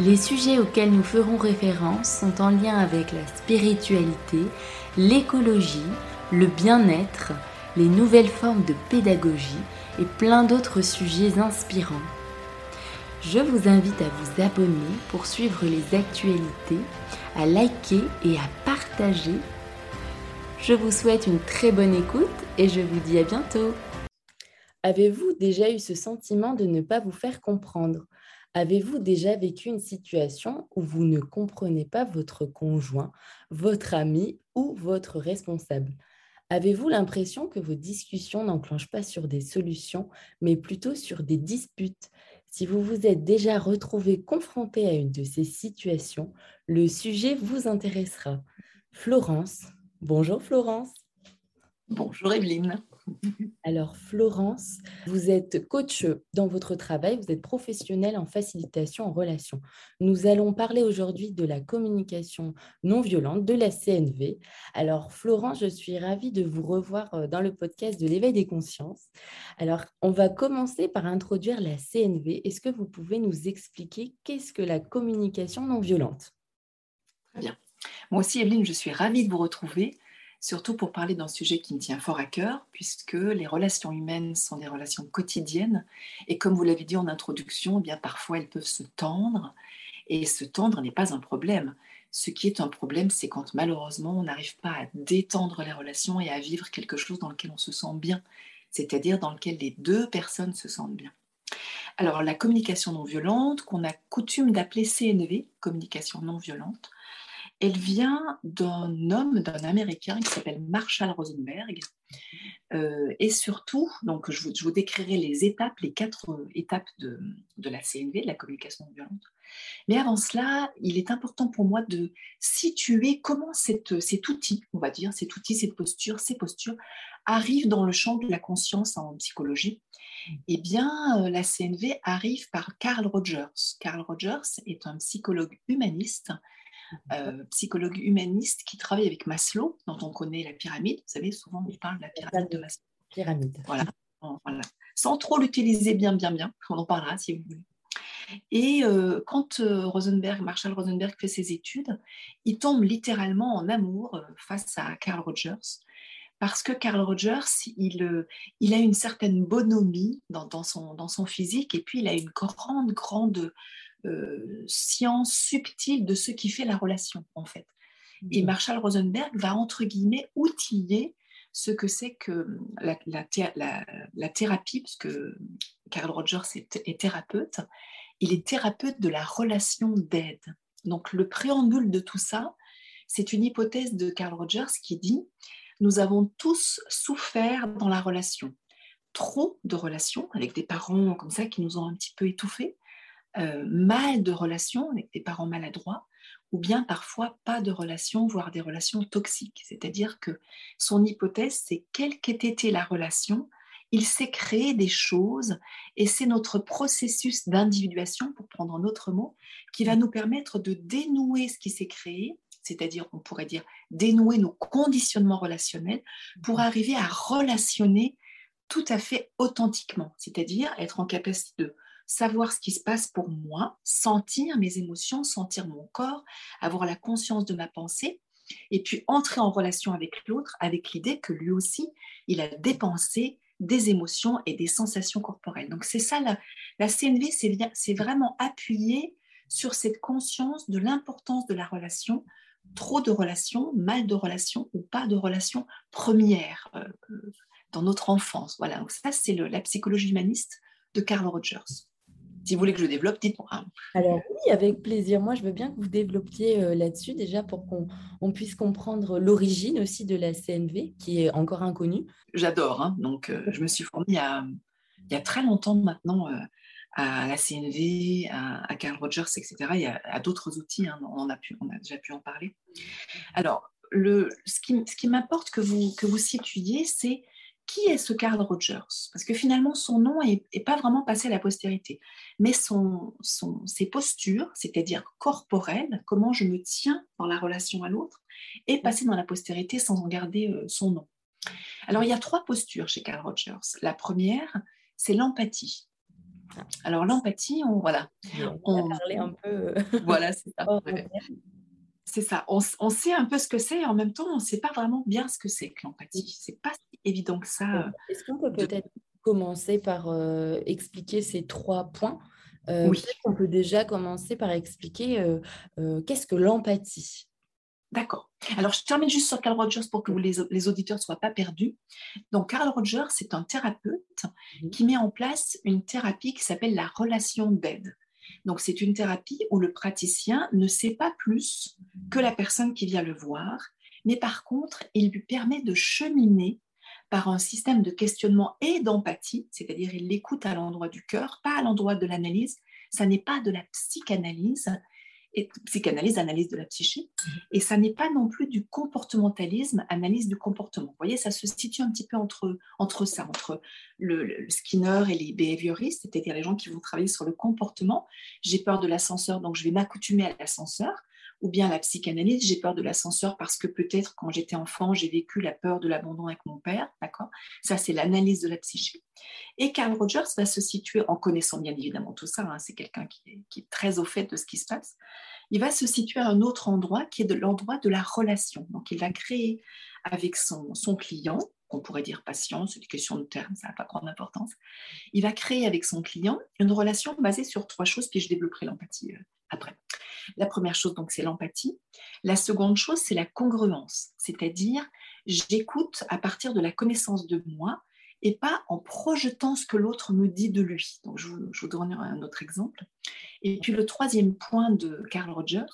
Les sujets auxquels nous ferons référence sont en lien avec la spiritualité, l'écologie, le bien-être, les nouvelles formes de pédagogie et plein d'autres sujets inspirants. Je vous invite à vous abonner pour suivre les actualités, à liker et à partager. Je vous souhaite une très bonne écoute et je vous dis à bientôt. Avez-vous déjà eu ce sentiment de ne pas vous faire comprendre? Avez-vous déjà vécu une situation où vous ne comprenez pas votre conjoint, votre ami ou votre responsable? Avez-vous l'impression que vos discussions n'enclenchent pas sur des solutions, mais plutôt sur des disputes? Si vous vous êtes déjà retrouvé confronté à une de ces situations, le sujet vous intéressera. Florence. Bonjour Florence. Bonjour Evelyne. Alors Florence, vous êtes coach dans votre travail, vous êtes professionnelle en facilitation en relation. Nous allons parler aujourd'hui de la communication non violente, de la CNV. Alors Florence, je suis ravie de vous revoir euh, dans le podcast de l'éveil des consciences. Alors on va commencer par introduire la CNV. Est-ce que vous pouvez nous expliquer qu'est-ce que la communication non violente? Très bien. Moi aussi, Evelyne, je suis ravie de vous retrouver surtout pour parler d'un sujet qui me tient fort à cœur, puisque les relations humaines sont des relations quotidiennes, et comme vous l'avez dit en introduction, eh bien parfois elles peuvent se tendre, et se tendre n'est pas un problème. Ce qui est un problème, c'est quand malheureusement on n'arrive pas à détendre les relations et à vivre quelque chose dans lequel on se sent bien, c'est-à-dire dans lequel les deux personnes se sentent bien. Alors la communication non violente, qu'on a coutume d'appeler CNV, communication non violente, elle vient d'un homme, d'un Américain qui s'appelle Marshall Rosenberg. Euh, et surtout, donc je vous, décrirai les étapes, les quatre étapes de, la CNV, de la communication violente. Mais avant cela, il est important pour moi de situer comment cet outil, on va dire, cet outil, cette posture, ces postures arrivent dans le champ de la conscience en psychologie. Eh bien, euh, la CNV arrive par Carl Rogers. Carl Rogers est un psychologue humaniste euh, psychologue humaniste qui travaille avec Maslow, dont on connaît la pyramide. Vous savez, souvent on parle de la pyramide de Maslow. Pyramide. Voilà. Sans trop l'utiliser bien, bien, bien. On en parlera si vous voulez. Et euh, quand euh, Rosenberg, Marshall Rosenberg fait ses études, il tombe littéralement en amour face à Carl Rogers, parce que Carl Rogers, il, il a une certaine bonhomie dans, dans, son, dans son physique, et puis il a une grande, grande euh, science subtile de ce qui fait la relation, en fait. Et Marshall Rosenberg va, entre guillemets, outiller ce que c'est que la, la, thérapie, parce que Carl Rogers est, thérapeute, il est thérapeute de la relation d'aide. Donc le préambule de tout ça, c'est une hypothèse de Carl Rogers qui dit, nous avons tous souffert dans la relation. Trop de relations avec des parents comme ça qui nous ont un petit peu étouffés, euh, mal de relations avec des parents maladroits, ou bien parfois pas de relations, voire des relations toxiques. C'est-à-dire que son hypothèse, c'est quelle qu'ait été la relation, il s'est créé des choses et c'est notre processus d'individuation, pour prendre un autre mot, qui va nous permettre de dénouer ce qui s'est créé, c'est-à-dire on pourrait dire dénouer nos conditionnements relationnels pour arriver à relationner tout à fait authentiquement, c'est-à-dire être en capacité de savoir ce qui se passe pour moi, sentir mes émotions, sentir mon corps, avoir la conscience de ma pensée, et puis entrer en relation avec l'autre avec l'idée que lui aussi, il a dépensé des émotions et des sensations corporelles. Donc c'est ça, la, CNV, c'est vraiment appuyé sur cette conscience de l'importance de la relation, trop de relations, mal de relations ou pas de relations premières euh, euh, dans notre enfance. Voilà, donc ça c'est la psychologie humaniste de Carl Rogers. Si vous voulez que je développe, dites-moi. Alors oui, avec plaisir. Moi, je veux bien que vous développiez euh, là-dessus déjà pour qu'on puisse comprendre l'origine aussi de la CNV, qui est encore inconnue. J'adore. Hein. Donc, euh, je me suis formée il y, a, très longtemps maintenant euh, à la CNV, à, Carl Rogers, etc. Il y a, à d'autres outils, hein, on, a pu, on a déjà pu en parler. Alors, le, ce qui, ce qui m'importe que vous, que vous situiez, c'est qui est ce Carl Rogers? Parce que finalement, son nom n'est pas vraiment passé à la postérité, mais son, son, ses postures, c'est-à-dire corporelles, comment je me tiens dans la relation à l'autre, est passé dans la postérité sans en garder euh, son nom. Alors, il y a trois postures chez Carl Rogers. La première, c'est l'empathie. Alors, l'empathie, on, voilà. On, a parlé un peu. Euh, voilà, c'est ça. C'est ça. On, sait un peu ce que c'est et en même temps, on ne sait pas vraiment bien ce que c'est que l'empathie. C'est pas si évident que ça. Est-ce qu'on peut peut-être commencer par euh, expliquer ces trois points? Euh, oui. Peut-être qu'on peut déjà commencer par expliquer euh, qu'est-ce que l'empathie? D'accord. Alors, je termine juste sur Carl Rogers pour que les, les auditeurs ne soient pas perdus. Donc, Carl Rogers, c'est un thérapeute qui met en place une thérapie qui s'appelle la relation d'aide. Donc, c'est une thérapie où le praticien ne sait pas plus que la personne qui vient le voir, mais par contre, il lui permet de cheminer par un système de questionnement et d'empathie, c'est-à-dire il l'écoute à l'endroit du cœur, pas à l'endroit de l'analyse. Ça n'est pas de la psychanalyse, et psychanalyse, analyse de la psyché, et ça n'est pas non plus du comportementalisme, analyse du comportement. Vous voyez, ça se situe un petit peu entre, entre ça, entre le, Skinner et les behavioristes, c'est-à-dire les gens qui vont travailler sur le comportement. J'ai peur de l'ascenseur, donc je vais m'accoutumer à l'ascenseur ou bien la psychanalyse, j'ai peur de l'ascenseur parce que peut-être quand j'étais enfant, j'ai vécu la peur de l'abandon avec mon père, d'accord? Ça, c'est l'analyse de la psyché. Et Carl Rogers va se situer, en connaissant bien évidemment tout ça, hein, c'est quelqu'un qui, est très au fait de ce qui se passe, il va se situer à un autre endroit qui est de l'endroit de la relation. Donc, il va créer avec son, son client, qu'on pourrait dire patient, c'est une question de terme, ça n'a pas grande importance, il va créer avec son client une relation basée sur trois choses, puis je développerai l'empathie euh, après. La première chose, donc, c'est l'empathie. La seconde chose, c'est la congruence, c'est-à-dire j'écoute à partir de la connaissance de moi et pas en projetant ce que l'autre me dit de lui. Donc, je, vous donnerai un autre exemple. Et puis, le troisième point de Carl Rogers,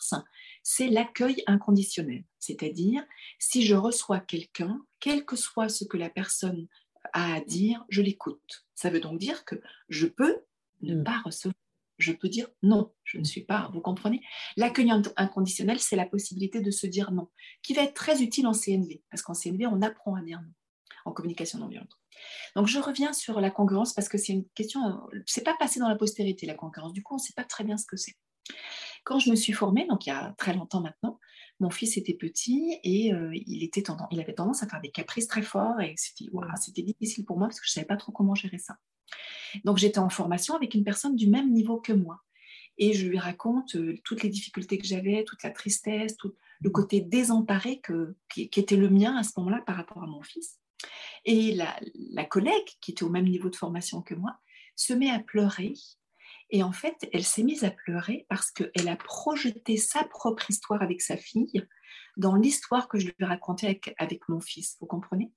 c'est l'accueil inconditionnel. C'est-à-dire, si je reçois quelqu'un, quel que soit ce que la personne a à dire, je l'écoute. Ça veut donc dire que je peux ne mm. pas recevoir je peux dire non, je ne suis pas, vous comprenez? L'accueil inconditionnel, c'est la possibilité de se dire non, qui va être très utile en CNV, parce qu'en CNV, on apprend à dire non, en communication non violente. Donc je reviens sur la congruence, parce que c'est une question, c'est pas passé dans la postérité, la congruence, du coup, on ne sait pas très bien ce que c'est. Quand je me suis formée, donc il y a très longtemps maintenant, mon fils était petit et euh, il, était tendance, il avait tendance à faire des caprices très forts et c'était difficile pour moi parce que je ne savais pas trop comment gérer ça. Donc j'étais en formation avec une personne du même niveau que moi. Et je lui raconte euh, toutes les difficultés que j'avais, toute la tristesse, tout le côté désemparé que, qui, était le mien à ce moment-là par rapport à mon fils. Et la, la, collègue, qui était au même niveau de formation que moi, se met à pleurer. Et en fait, elle s'est mise à pleurer parce qu'elle a projeté sa propre histoire avec sa fille dans l'histoire que je lui racontais avec, avec mon fils. Vous comprenez?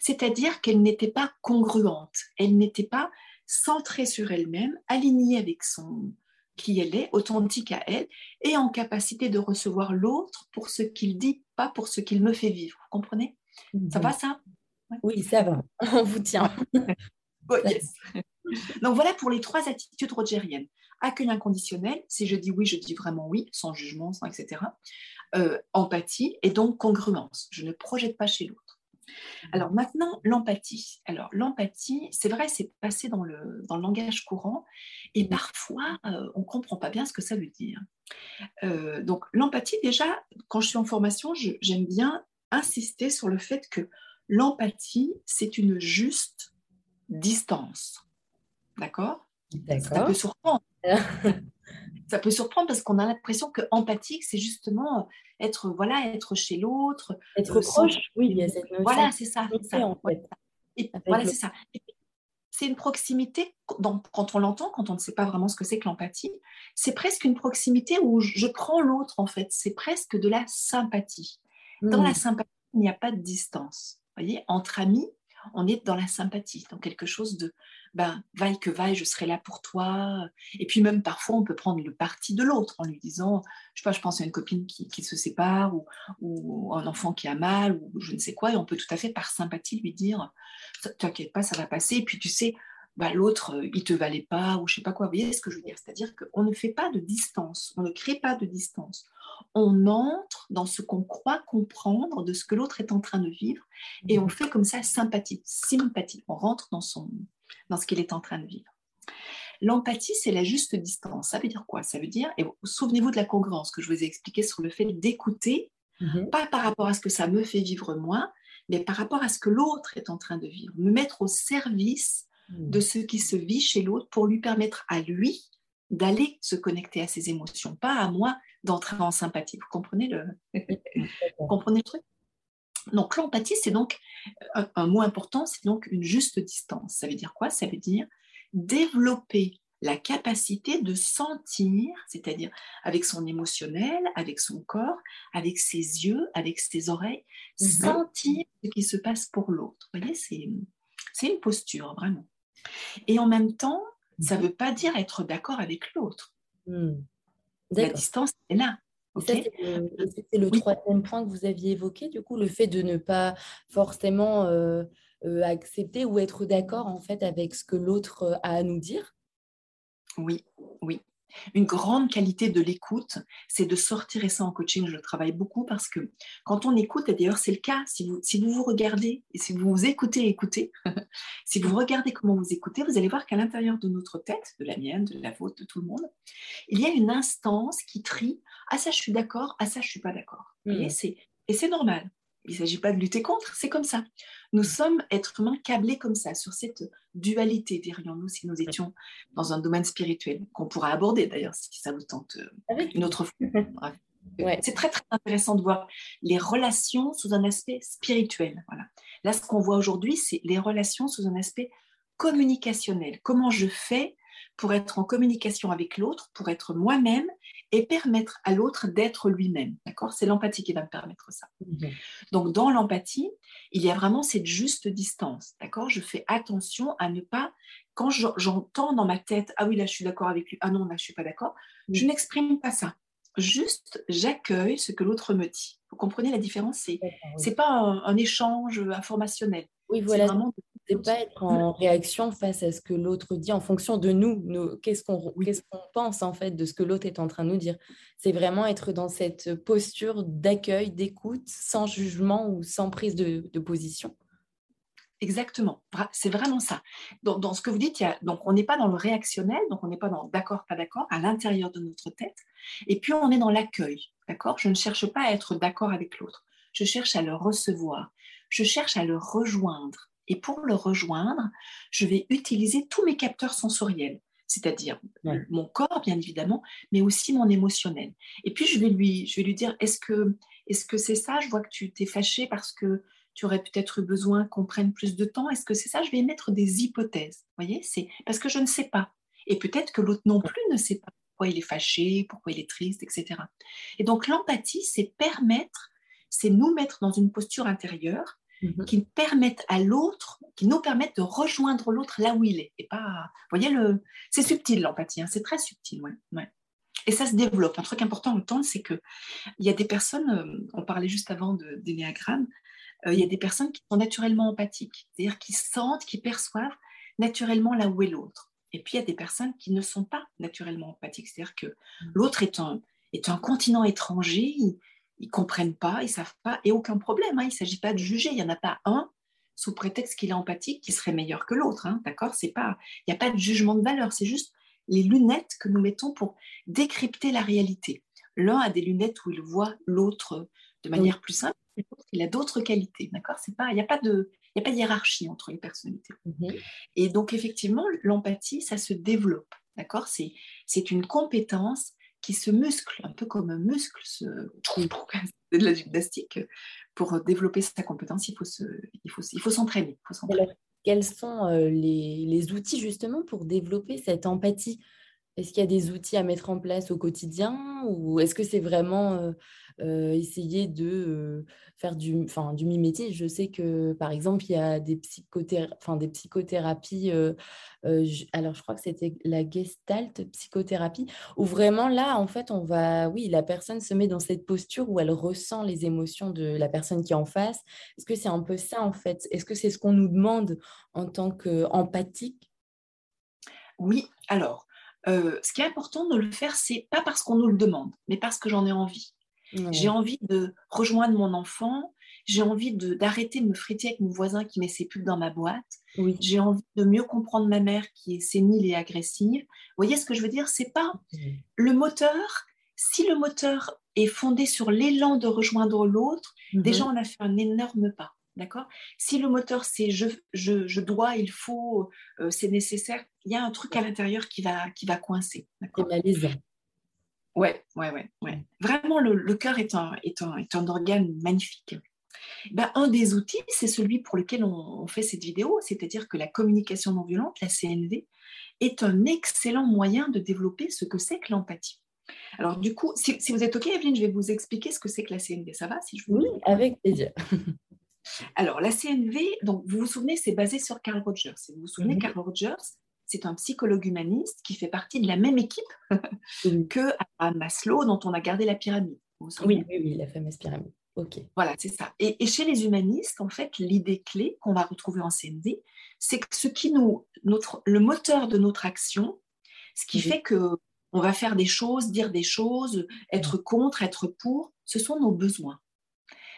C'est-à-dire qu'elle n'était pas congruente. Elle n'était pas centrée sur elle-même, alignée avec son qui elle est, authentique à elle, et en capacité de recevoir l'autre pour ce qu'il dit, pas pour ce qu'il me fait vivre. Vous comprenez? Ça va ça? Oui, ça va. On vous tient. Donc voilà pour les trois attitudes rogériennes. Accueil inconditionnel, si je dis oui, je dis vraiment oui, sans jugement, sans etc. Euh, empathie et donc congruence. Je ne projette pas chez l'autre. Alors maintenant, l'empathie. Alors l'empathie, c'est vrai, c'est passé dans le, dans le langage courant et parfois euh, on ne comprend pas bien ce que ça veut dire. Euh, donc l'empathie, déjà, quand je suis en formation, j'aime bien insister sur le fait que l'empathie, c'est une juste distance. D'accord Ça peut surprendre. ça peut surprendre parce qu'on a l'impression que empathique, c'est justement être voilà, être chez l'autre, être euh, proche. Oui, il y a cette Voilà, c'est ça. voilà, c'est ça. C'est une proximité, quand on l'entend, quand on ne sait pas vraiment ce que c'est que l'empathie, c'est presque une proximité où je prends l'autre, en fait. C'est presque de la sympathie. Dans la hmm. sympathie, il n'y a pas de distance. Vous voyez, entre amis, on est dans la sympathie, dans quelque chose de, ben, vaille que vaille, je serai là pour toi. Et puis même parfois, on peut prendre le parti de l'autre en lui disant, je sais pas, je pense à une copine qui, se sépare ou, un enfant qui a mal ou je ne sais quoi, et on peut tout à fait par sympathie lui dire, t'inquiète pas, ça va passer. Et puis tu sais, bah, l'autre, euh, il te valait pas ou je sais pas quoi. Vous voyez ce que je veux dire? C'est-à-dire qu'on ne fait pas de distance, on ne crée pas de distance. On entre dans ce qu'on croit comprendre de ce que l'autre est en train de vivre et on fait comme ça sympathie, sympathie. On rentre dans, son, dans ce qu'il est en train de vivre. L'empathie, c'est la juste distance. Ça veut dire quoi? Ça veut dire, et souvenez-vous de la congruence que je vous ai expliqué sur le fait d'écouter, mhm. pas par rapport à ce que ça me fait vivre moi, mais par rapport à ce que l'autre est en train de vivre. Me mettre au service de ce qui se vit chez l'autre pour lui permettre à lui d'aller se connecter à ses émotions, pas à moi d'entrer en sympathie. Vous comprenez le, comprenez le truc? Donc l'empathie, c'est donc un, mot important, c'est donc une juste distance. Ça veut dire quoi? Ça veut dire développer la capacité de sentir, c'est-à-dire avec son émotionnel, avec son corps, avec ses yeux, avec ses oreilles, mhm. sentir ce qui se passe pour l'autre. Vous voyez, c'est une posture, vraiment. Et en même temps, ça ne mhm. veut pas dire être d'accord avec l'autre. Hmm. La distance est là. C'est le, troisième point que vous aviez évoqué, du coup, le fait de ne pas forcément euh, euh, accepter ou être d'accord en fait avec ce que l'autre euh, a à nous dire? Oui, oui. Une grande qualité de l'écoute, c'est de sortir, et ça en coaching, je travaille beaucoup parce que quand on écoute, et d'ailleurs c'est le cas, si vous, si vous vous regardez et si vous vous écoutez, écoutez, si vous regardez comment vous écoutez, vous allez voir qu'à l'intérieur de notre tête, de la mienne, de la vôtre, de tout le monde, il y a une instance qui trie, ah ça je suis d'accord, ah ça je suis pas d'accord. Mmh. Et c'est normal. Il ne s'agit pas de lutter contre, c'est comme ça. Nous sommes êtres humains câblés comme ça, sur cette dualité derrière nous si nous étions dans un domaine spirituel, qu'on pourra aborder d'ailleurs si ça vous tente euh, ah une autre fois. C'est très très intéressant de voir les relations sous un aspect spirituel. Voilà. Là, ce qu'on voit aujourd'hui, c'est les relations sous un aspect communicationnel. Comment je fais pour être en communication avec l'autre, pour être moi-même et permettre à l'autre d'être lui-même. D'accord? C'est l'empathie qui va me permettre ça. Mhm. Donc, dans l'empathie, il y a vraiment cette juste distance. D'accord? Je fais attention à ne pas, quand j'entends dans ma tête, ah oui, là, je suis d'accord avec lui, ah non, là, je suis pas d'accord, je n'exprime pas ça. Juste, j'accueille ce que l'autre me dit. Vous comprenez la différence? C'est n'est pas un, échange informationnel. Oui, voilà. C'est vraiment pas être en réaction face à ce que l'autre dit en fonction de nous. Qu'est-ce qu'on pense en fait de ce que l'autre est en train de nous dire C'est vraiment être dans cette posture d'accueil, d'écoute, sans jugement ou sans prise de, position. Exactement, c'est vraiment ça. Dans, ce que vous dites, il y a, donc on n'est pas dans le réactionnel, donc on n'est pas dans d'accord, pas d'accord, à l'intérieur de notre tête. Et puis on est dans l'accueil, d'accord? Je ne cherche pas à être d'accord avec l'autre, je cherche à le recevoir, je cherche à le rejoindre. Et pour le rejoindre, je vais utiliser tous mes capteurs sensoriels, c'est-à-dire mon corps, bien évidemment, mais aussi mon émotionnel. Et puis, je vais lui, je vais lui dire, est-ce que est-ce que c'est ça? Je vois que tu t'es fâché parce que tu aurais peut-être eu besoin qu'on prenne plus de temps. Est-ce que c'est ça? Je vais mettre des hypothèses. Vous voyez? C'est parce que je ne sais pas. Et peut-être que l'autre non plus ne sait pas pourquoi il est fâché, pourquoi il est triste, etc. Et donc l'empathie, c'est permettre, c'est nous mettre dans une posture intérieure Mhm. qui permettent à l'autre, qui nous permettent de rejoindre l'autre là où il est. Et pas, vous voyez, le... c'est subtil l'empathie, hein, c'est très subtil. Ouais, Et ça se développe. Un truc important à entendre, c'est qu'il y a des personnes, euh, on parlait juste avant de, d'énéagramme, euh, il y a des personnes qui sont naturellement empathiques, c'est-à-dire qui sentent, qui perçoivent naturellement là où est l'autre. Et puis il y a des personnes qui ne sont pas naturellement empathiques, c'est-à-dire que mhm. l'autre est un, est un continent étranger, ils comprennent pas, ils savent pas, et aucun problème. Hein, il ne s'agit pas de juger. Il n'y en a pas un sous prétexte qu'il est empathique qui serait meilleur que l'autre. Hein, D'accord C'est pas, il n'y a pas de jugement de valeur. C'est juste les lunettes que nous mettons pour décrypter la réalité. L'un a des lunettes où il voit l'autre de manière plus simple, il a d'autres qualités. D'accord C'est pas, il n'y a pas de, il a pas de hiérarchie entre les personnalités. Mhm. Et donc effectivement, l'empathie, ça se développe. D'accord C'est, c'est une compétence qui se muscle, un peu comme un muscle se de la gymnastique. Pour développer sa compétence, il faut, se, il faut, il faut s'entraîner. quels sont euh, les, les, outils justement pour développer cette empathie? Est-ce qu'il y a des outils à mettre en place au quotidien ou est-ce que c'est vraiment euh, euh, essayer de euh, faire du, enfin, du mimétisme? Je sais que, par exemple, il y a des, enfin, des psychothérapies, alors je crois que c'était la gestalt psychothérapie, où vraiment là, en fait, on va, oui, la personne se met dans cette posture où elle ressent les émotions de la personne qui est en face. Est-ce que c'est un peu ça, en fait? Est-ce que c'est ce qu'on nous demande en tant qu'empathique? Oui, alors, euh, ce qui est important de le faire, c'est pas parce qu'on nous le demande, mais parce que j'en ai envie. J'ai envie de rejoindre mon enfant, j'ai envie d'arrêter de, me friter avec mon voisin qui met ses pubs dans ma boîte, j'ai envie de mieux comprendre ma mère qui est sénile et agressive. Vous voyez ce que je veux dire? C'est pas le moteur. Si le moteur est fondé sur l'élan de rejoindre l'autre, mhm. déjà on a fait un énorme pas. D'accord? Si le moteur c'est je, je, je, dois, il faut, euh, c'est nécessaire, il y a un truc à l'intérieur qui va, qui va coincer. C'est malaisant. Ouais, ouais, ouais, ouais. Vraiment, le, le cœur est un, est, un, est un organe magnifique. Ben, un des outils, c'est celui pour lequel on, fait cette vidéo, c'est-à-dire que la communication non violente, la CNV, est un excellent moyen de développer ce que c'est que l'empathie. Alors du coup, si, vous êtes OK, Evelyne, je vais vous expliquer ce que c'est que la CNV. Ça va si je Oui, avec plaisir. Alors la CNV, donc, vous vous souvenez, c'est basé sur Carl Rogers. vous vous souvenez. Carl Rogers, c'est un psychologue humaniste qui fait partie de la même équipe que Maslow, dont on a gardé la pyramide. Oui, oui, oui, la fameuse pyramide. Ok. Voilà, c'est ça. Et, chez les humanistes, en fait, l'idée clé qu'on va retrouver en CNV, c'est que ce qui nous, notre, le moteur de notre action, ce qui fait que on va faire des choses, dire des choses, être contre, être pour, ce sont nos besoins.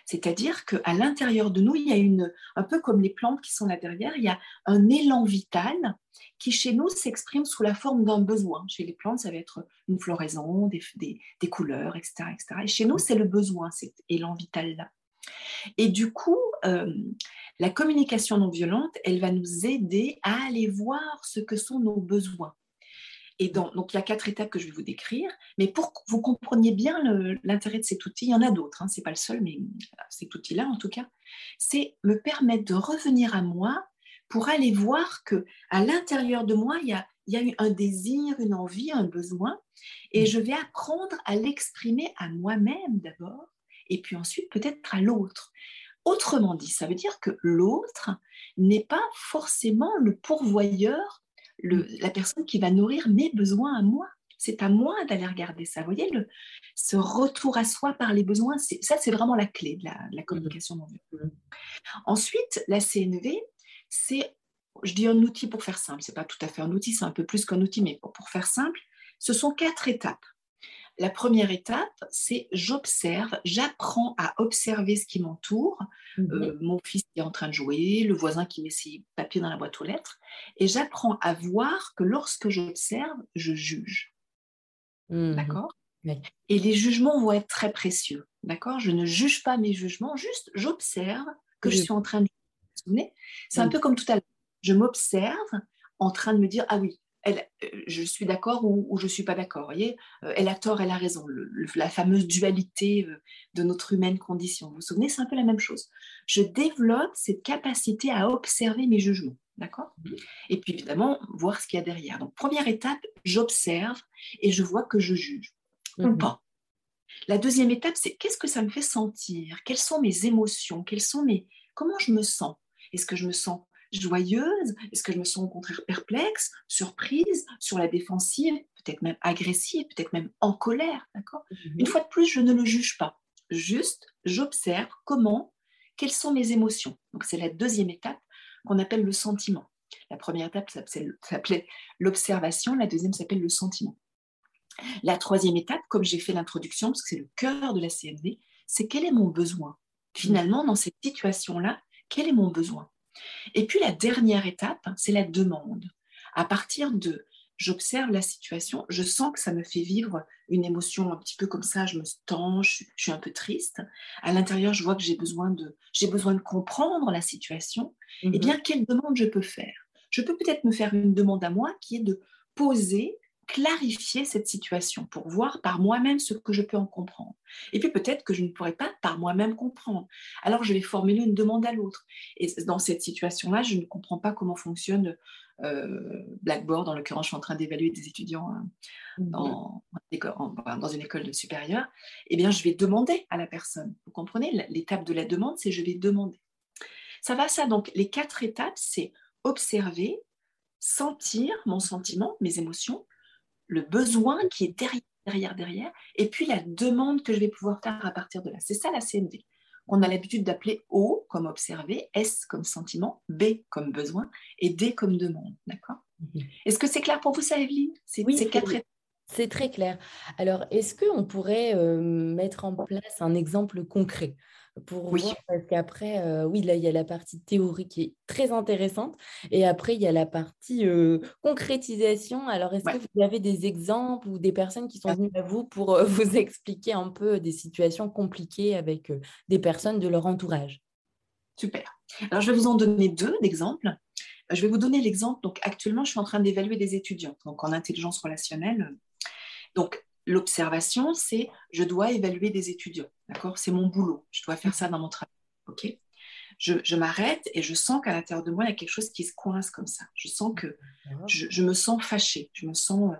C'est-à-dire qu'à l'intérieur de nous, il y a une, un peu comme les plantes qui sont là derrière, il y a un élan vital qui chez nous s'exprime sous la forme d'un besoin. Chez les plantes, ça va être une floraison, des, des, couleurs, etc., etc. Et chez nous, c'est le besoin, cet élan vital-là. Et du coup, euh, la communication non violente, elle va nous aider à aller voir ce que sont nos besoins. Et donc, il y a quatre étapes que je vais vous décrire. Mais pour que vous compreniez bien l'intérêt de cet outil, il y en a d'autres, hein, ce n'est pas le seul, mais cet outil-là, en tout cas, c'est me permettre de revenir à moi pour aller voir que à l'intérieur de moi, il y a, il y a eu un désir, une envie, un besoin, et mmh. je vais apprendre à l'exprimer à moi-même d'abord, et puis ensuite peut-être à l'autre. Autrement dit, ça veut dire que l'autre n'est pas forcément le pourvoyeur Mm. la personne qui va nourrir mes besoins à moi. C'est à moi d'aller regarder ça. Vous voyez, le, ce retour à soi par les besoins, ça, c'est vraiment la clé de la, mm. communication non violente. Ensuite, la CNV, c'est, je dis un outil pour faire simple. C'est pas tout à fait un outil, c'est un peu plus qu'un outil, mais pour faire simple, ce sont quatre étapes. La première étape, c'est j'observe, j'apprends à observer ce qui m'entoure. Mhm. Euh, mon fils est en train de jouer, le voisin qui met ses papiers dans la boîte aux lettres. Et j'apprends à voir que lorsque j'observe, je juge. Mhm. D'accord? Et les jugements vont être très précieux. D'accord? Je ne juge pas mes jugements, juste j'observe que je suis en train de. Vous vous souvenez C'est un peu comme tout à l'heure. Je m'observe en train de me dire Ah oui, euh, je suis d'accord ou, je ne suis pas d'accord. voyez euh, Elle a tort, elle a raison. la fameuse dualité euh, de notre humaine condition. Vous vous souvenez, c'est un peu la même chose. Je développe cette capacité à observer mes jugements. D'accord? Mmh. Et puis évidemment, voir ce qu'il y a derrière. Donc, première étape, j'observe et je vois que je juge ou mmh. pas. La deuxième étape, c'est qu'est-ce que ça me fait sentir? Quelles sont mes émotions? Quelles sont mes... Comment je me sens? Est-ce que je me sens joyeuse? Est-ce que je me sens au contraire perplexe, surprise, sur la défensive, peut-être même agressive, peut-être même en colère D'accord? Mhm. Une fois de plus, je ne le juge pas. Juste, j'observe comment, quelles sont mes émotions. Donc, c'est la deuxième étape qu'on appelle le sentiment. La première étape s'appelait l'observation, la deuxième s'appelle le sentiment. La troisième étape, comme j'ai fait l'introduction, parce que c'est le cœur de la CNV, c'est quel est mon besoin? Finalement, dans cette situation-là, quel est mon besoin? Et puis la dernière étape, c'est la demande. À partir de j'observe la situation, je sens que ça me fait vivre une émotion un petit peu comme ça, je me tends, je, suis un peu triste. À l'intérieur, je vois que j'ai besoin de, j'ai besoin de comprendre la situation. Eh mhm. bien, quelle demande je peux faire? Je peux peut-être me faire une demande à moi qui est de poser clarifier cette situation pour voir par moi-même ce que je peux en comprendre. Et puis peut-être que je ne pourrais pas par moi-même comprendre. Alors je vais formuler une demande à l'autre. Et dans cette situation-là, je ne comprends pas comment fonctionne euh, Blackboard. En l'occurrence, je suis en train d'évaluer des étudiants hein, mhm. dans, dans, une école supérieure. Eh bien, je vais demander à la personne. Vous comprenez? L'étape de la demande, c'est je vais demander. Ça va ça. Donc les quatre étapes, c'est observer, sentir mon sentiment, mes émotions, le besoin qui est derrière, derrière, derrière, et puis la demande que je vais pouvoir faire à partir de là. C'est ça la CNV. On a l'habitude d'appeler O comme observer, S comme sentiment, B comme besoin et D comme demande. D'accord? Mhm. Est-ce que c'est clair pour vous, ça, Evelyne? C'est oui, c'est très clair. Alors, est-ce qu'on pourrait mettre en place un exemple concret? Pour oui. voir, parce qu'après, euh, oui, là, il y a la partie théorique qui est très intéressante, et après, il y a la partie euh, concrétisation. Alors, est-ce que vous avez des exemples ou des personnes qui sont venues à vous pour euh, vous expliquer un peu des situations compliquées avec des personnes de leur entourage? Super. Alors, je vais vous en donner deux d'exemples. Je vais vous donner l'exemple. Donc, actuellement, je suis en train d'évaluer des étudiants, donc en intelligence relationnelle. Donc, l'observation, c'est je dois évaluer des étudiants. D'accord? C'est mon boulot. Je dois faire ça dans mon travail. OK? Je, m'arrête et je sens qu'à l'intérieur de moi, il y a quelque chose qui se coince comme ça. Je sens que je, me sens fâchée. Je me sens euh,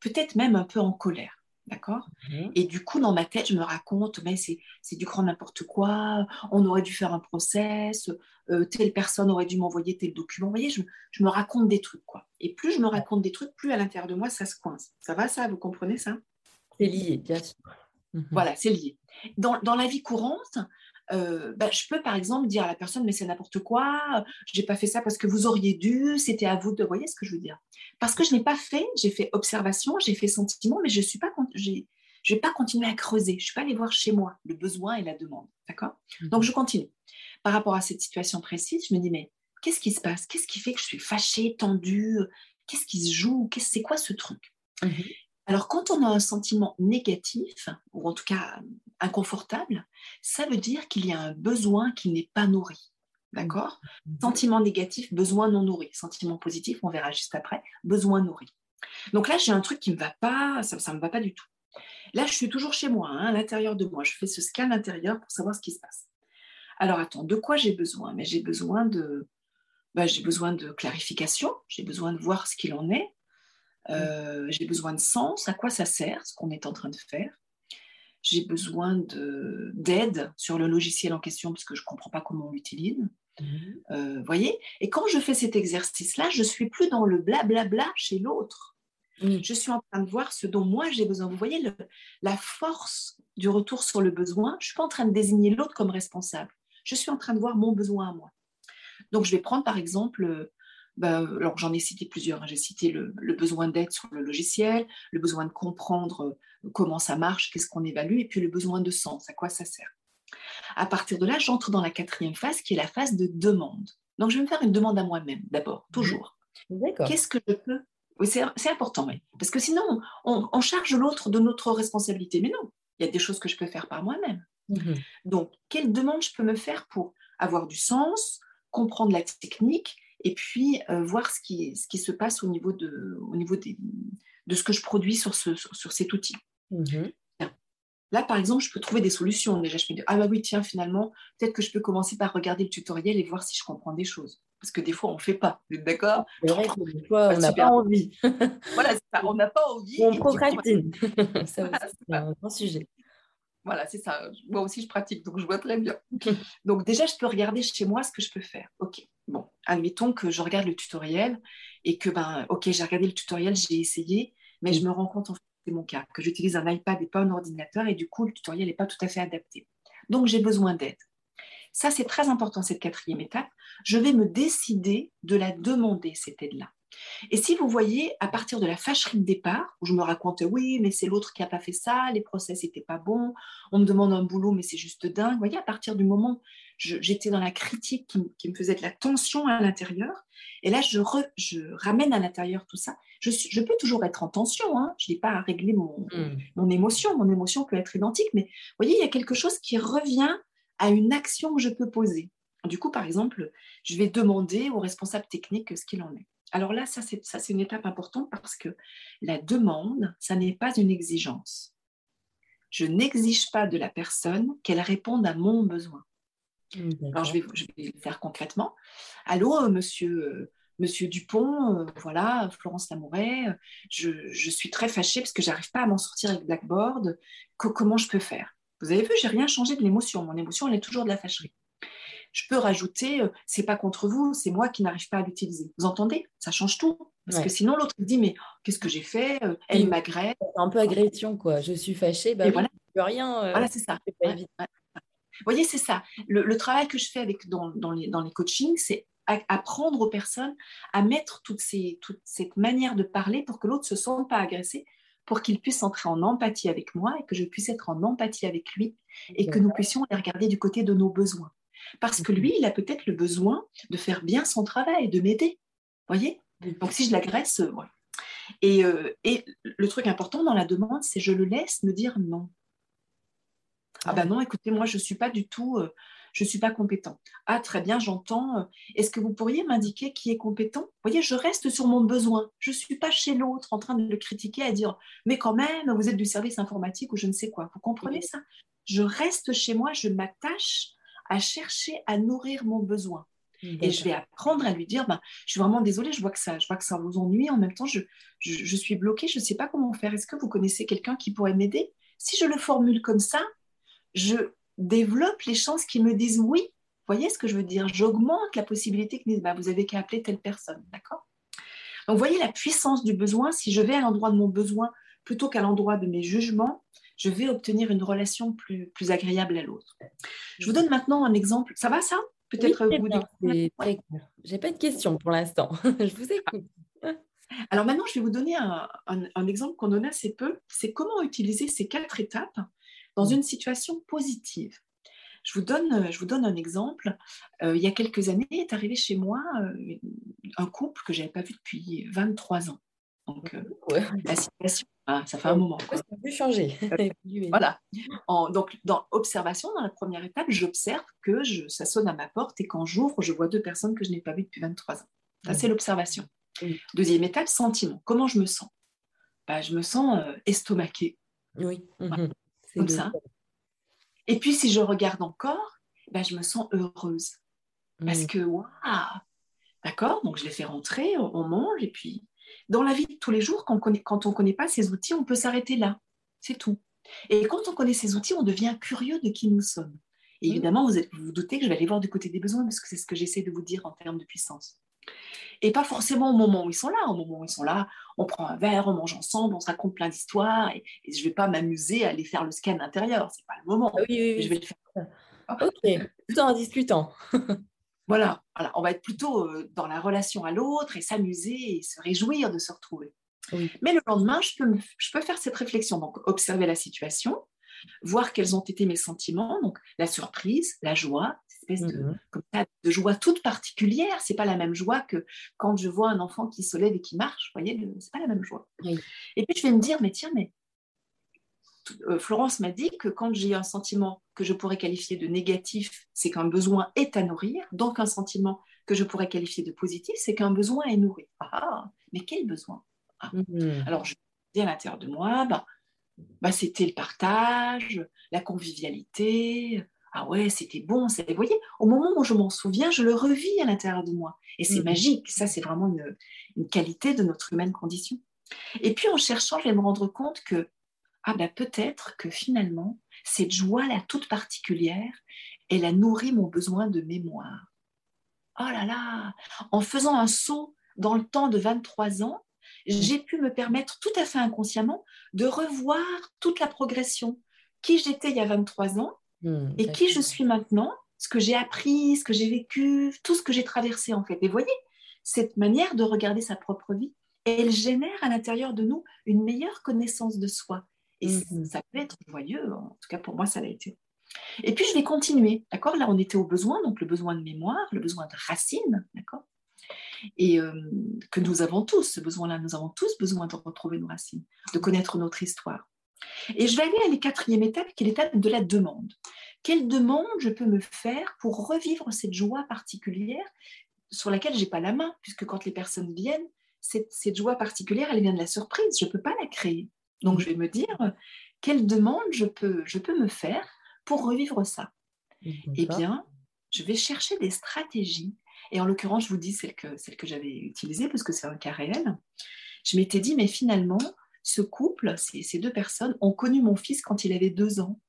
peut-être même un peu en colère. D'accord? Mhm. Et du coup, dans ma tête, je me raconte, mais c'est, du grand n'importe quoi, on aurait dû faire un process, euh, telle personne aurait dû m'envoyer tel document. Vous voyez, je, je, me raconte des trucs, quoi. Et plus je me raconte des trucs, plus à l'intérieur de moi, ça se coince. Ça va, ça? Vous comprenez ça? C'est lié, bien sûr. Mhm. Voilà, c'est lié. Dans, dans, la vie courante, euh, bah, je peux par exemple dire à la personne mais c'est n'importe quoi, j'ai pas fait ça parce que vous auriez dû, c'était à vous de, voyez ce que je veux dire? Parce que je n'ai pas fait, j'ai fait observation, j'ai fait sentiment, mais je suis pas, je vais pas continuer à creuser, je suis pas allée voir chez moi le besoin et la demande, d'accord? Mhm. Donc je continue. Par rapport à cette situation précise, je me dis mais qu'est-ce qui se passe? Qu'est-ce qui fait que je suis fâchée, tendue? Qu'est-ce qui se joue? C'est quoi ce truc? Mhm. Alors, quand on a un sentiment négatif, ou en tout cas inconfortable, ça veut dire qu'il y a un besoin qui n'est pas nourri. D'accord? Mmh. Sentiment négatif, besoin non nourri. Sentiment positif, on verra juste après, besoin nourri. Donc là, j'ai un truc qui ne me va pas, ça ne me va pas du tout. Là, je suis toujours chez moi, hein, à l'intérieur de moi. Je fais ce scan intérieur pour savoir ce qui se passe. Alors, attends, de quoi j'ai besoin? Mais j'ai besoin de, bah, j'ai besoin de clarification, j'ai besoin de voir ce qu'il en est, euh, j'ai besoin de sens, à quoi ça sert ce qu'on est en train de faire. J'ai besoin d'aide sur le logiciel en question parce que je ne comprends pas comment on l'utilise. Mhm. Euh, voyez? Et quand je fais cet exercice-là, je ne suis plus dans le blablabla chez l'autre. Je suis en train de voir ce dont moi j'ai besoin. Vous voyez la force du retour sur le besoin. Je ne suis pas en train de désigner l'autre comme responsable. Je suis en train de voir mon besoin à moi. Donc, je vais prendre par exemple bah, alors j'en ai cité plusieurs. Hein. J'ai cité le, besoin d'aide sur le logiciel, le besoin de comprendre euh, comment ça marche, qu'est-ce qu'on évalue, et puis le besoin de sens, à quoi ça sert. À partir de là, j'entre dans la quatrième phase qui est la phase de demande. Donc je vais me faire une demande à moi-même d'abord, mmh. toujours. Qu'est-ce que je peux oui, c'est important, oui. Parce que sinon, on, charge l'autre de notre responsabilité. Mais non, il y a des choses que je peux faire par moi-même. Mmh Donc, quelle demande je peux me faire pour avoir du sens, comprendre la technique et puis euh, voir ce qui, ce qui se passe au niveau de, au niveau des, de ce que je produis sur, ce, sur, cet outil. Mhm. Là, par exemple, je peux trouver des solutions. Déjà, je me dis, ah bah oui, tiens, finalement, peut-être que je peux commencer par regarder le tutoriel et voir si je comprends des choses. Parce que des fois, on ne fait pas. Vous êtes d'accord? Vrai fois, on n'a pas envie. voilà, ça, on n'a pas envie. On procrastine. c'est un grand sujet. Voilà, c'est ça. Moi aussi, je pratique, donc je vois très bien. Donc déjà, je peux regarder chez moi ce que je peux faire. Ok, bon, admettons que je regarde le tutoriel et que, ben, ok, j'ai regardé le tutoriel, j'ai essayé, mais je me rends compte, en fait, c'est mon cas, que j'utilise un iPad et pas un ordinateur et du coup, le tutoriel n'est pas tout à fait adapté. Donc, j'ai besoin d'aide. Ça, c'est très important, cette quatrième étape. Je vais me décider de la demander, cette aide-là. Et si vous voyez, à partir de la fâcherie de départ, où je me racontais, oui, mais c'est l'autre qui n'a pas fait ça, les process n'étaient pas bons, on me demande un boulot, mais c'est juste dingue. Vous voyez, à partir du moment j'étais dans la critique qui, me faisait de la tension à l'intérieur, et là, je, ramène à l'intérieur tout ça. Je, peux toujours être en tension, hein. je n'ai pas à régler mon, hmm. mon émotion, mon émotion peut être identique, mais vous voyez, il y a quelque chose qui revient à une action que je peux poser. Du coup, par exemple, je vais demander au responsable technique ce qu'il en est. Alors là, ça c'est une étape importante parce que la demande, ça n'est pas une exigence. Je n'exige pas de la personne qu'elle réponde à mon besoin. Mmh, Alors je vais, le faire concrètement. Allô, euh, monsieur, euh, monsieur Dupont, euh, voilà, Florence Lamouret, je, suis très fâchée parce que j'arrive pas à m'en sortir avec Blackboard. comment je peux faire? Vous avez vu, j'ai rien changé de l'émotion. Mon émotion, elle est toujours de la fâcherie je peux rajouter c'est pas contre vous, c'est moi qui n'arrive pas à l'utiliser. Vous entendez? Ça change tout. Parce que sinon, l'autre dit mais qu'est-ce que j'ai fait? Elle m'agresse. Un peu agression, quoi. Je suis fâchée, bah, voilà. je peux rien. Euh, voilà, c'est ça. Vous voyez, c'est ça. Le, travail que je fais avec, dans, les, dans les coachings, c'est apprendre aux personnes à mettre toute, ces, toute cette manière de parler pour que l'autre ne se sente pas agressé, pour qu'il puisse entrer en empathie avec moi et que je puisse être en empathie avec lui et que nous puissions les regarder du côté de nos besoins. Parce que lui, il a peut-être le besoin de faire bien son travail, de m'aider. voyez? Donc si je l'agresse, euh, voilà. Et, euh, et, le truc important dans la demande, c'est je le laisse me dire non. Ah ben non, écoutez, moi, je ne suis pas du tout, euh, je ne suis pas compétent. Ah, très bien, j'entends. Euh, est-ce que vous pourriez m'indiquer qui est compétent? Vous voyez, je reste sur mon besoin. Je ne suis pas chez l'autre en train de le critiquer, à dire, mais quand même, vous êtes du service informatique ou je ne sais quoi. Vous comprenez ça? Je reste chez moi, je m'attache à chercher à nourrir mon besoin. Et je vais apprendre à lui dire, ben, je suis vraiment désolée, je vois que ça, je vois que ça vous ennuie. En même temps, je, je suis bloquée, je ne sais pas comment faire. Est-ce que vous connaissez quelqu'un qui pourrait m'aider? Si je le formule comme ça, je développe les chances qu'ils me disent oui. Vous voyez ce que je veux dire? J'augmente la possibilité qu'ils disent bah, vous avez qu'à appeler telle personne. D'accord? Donc, vous voyez la puissance du besoin. Si je vais à l'endroit de mon besoin plutôt qu'à l'endroit de mes jugements, je vais obtenir une relation plus, plus agréable à l'autre. Je vous donne maintenant un exemple. Ça va ça? Peut-être vous J'ai pas de questions pour l'instant. je vous écoute. Alors maintenant, je vais vous donner un, un exemple qu'on donne assez peu. C'est comment utiliser ces quatre étapes dans une situation positive. Je vous donne, euh, je vous donne un exemple. Euh, il y a quelques années, est arrivé chez moi euh, un couple que je n'avais pas vu depuis 23 ans. Donc, la situation, ah, ça fait un moment. Ça a pu changer? voilà. donc, dans observation, dans la première étape, j'observe que je, ça sonne à ma porte et quand j'ouvre, je vois deux personnes que je n'ai pas vues depuis 23 ans. Ça, c'est l'observation. Deuxième étape, sentiment. Comment je me sens? Bah, Je me sens estomaquée. Oui. Mhm comme ça. Et puis, si je regarde encore, ben, je me sens heureuse. Parce mm. que, waouh, d'accord, donc je les fais rentrer, on, mange, et puis, dans la vie de tous les jours, quand on ne connaît pas ces outils, on peut s'arrêter là. C'est tout. Et quand on connaît ces outils, on devient curieux de qui nous sommes. Et mm. évidemment, vous, vous, vous doutez que je vais aller voir du côté des besoins, parce que c'est ce que j'essaie de vous dire en termes de puissance. Et pas forcément au moment où ils sont là. Au moment où ils sont là, on prend un verre, on mange ensemble, on se raconte plein d'histoires. Et, je ne vais pas m'amuser à aller faire le scan intérieur. Ce n'est pas le moment. Ah oui, oui, Je vais le faire. Ok, tout en discutant. voilà, voilà, on va être plutôt euh, dans la relation à l'autre et s'amuser et se réjouir de se retrouver. Mais le lendemain, je peux, je peux faire cette réflexion. Donc, observer la situation, voir quels ont été mes sentiments, donc la surprise, la joie, espèce de, mhm. de joie toute particulière. C'est pas la même joie que quand je vois un enfant qui se lève et qui marche. Vous voyez, c'est pas la même joie. Et puis je vais me dire, mais tiens, mais euh, Florence m'a dit que quand j'ai un sentiment que je pourrais qualifier de négatif, c'est qu'un besoin est à nourrir. Donc un sentiment que je pourrais qualifier de positif, c'est qu'un besoin est nourri. Ah, mais quel besoin? Ah. mhm. Alors je dis à l'intérieur de moi, bah, bah, c'était le partage, la convivialité, ah ouais, c'était bon. Vous voyez, au moment où je m'en souviens, je le revis à l'intérieur de moi. Et c'est mm. magique. Ça, c'est vraiment une, qualité de notre humaine condition. Et puis, en cherchant, je vais me rendre compte que, ah ben, peut-être que finalement, cette joie-là toute particulière, elle a nourri mon besoin de mémoire. Oh là là En faisant un saut dans le temps de 23 ans, j'ai pu me permettre tout à fait inconsciemment de revoir toute la progression. Qui j'étais il y a 23 ans Hmm, et qui je suis maintenant, ce que j'ai appris, ce que j'ai vécu, tout ce que j'ai traversé en fait. Et voyez, cette manière de regarder sa propre vie, elle génère à l'intérieur de nous une meilleure connaissance de soi. Et hmm. ça peut être joyeux, en tout cas pour moi ça l'a été. Et puis je vais continuer, d'accord? Là on était au besoin, donc le besoin de mémoire, le besoin de racines, d'accord? Et euh, que nous avons tous, ce besoin-là, nous avons tous besoin de retrouver nos racines, de connaître notre histoire. Et je vais aller à la quatrième étape, qui est l'étape de la demande. Quelle demande je peux me faire pour revivre cette joie particulière sur laquelle je n'ai pas la main, puisque quand les personnes viennent, cette, joie particulière, elle vient de la surprise, je ne peux pas la créer. Donc je vais me dire, quelle demande je peux, je peux me faire pour revivre ça? Eh bien, je vais chercher des stratégies. Et en l'occurrence, je vous dis celle que, celle que j'avais utilisée, parce que c'est un cas réel. Je m'étais dit, mais finalement, ce couple, ces, deux personnes, ont connu mon fils quand il avait deux ans.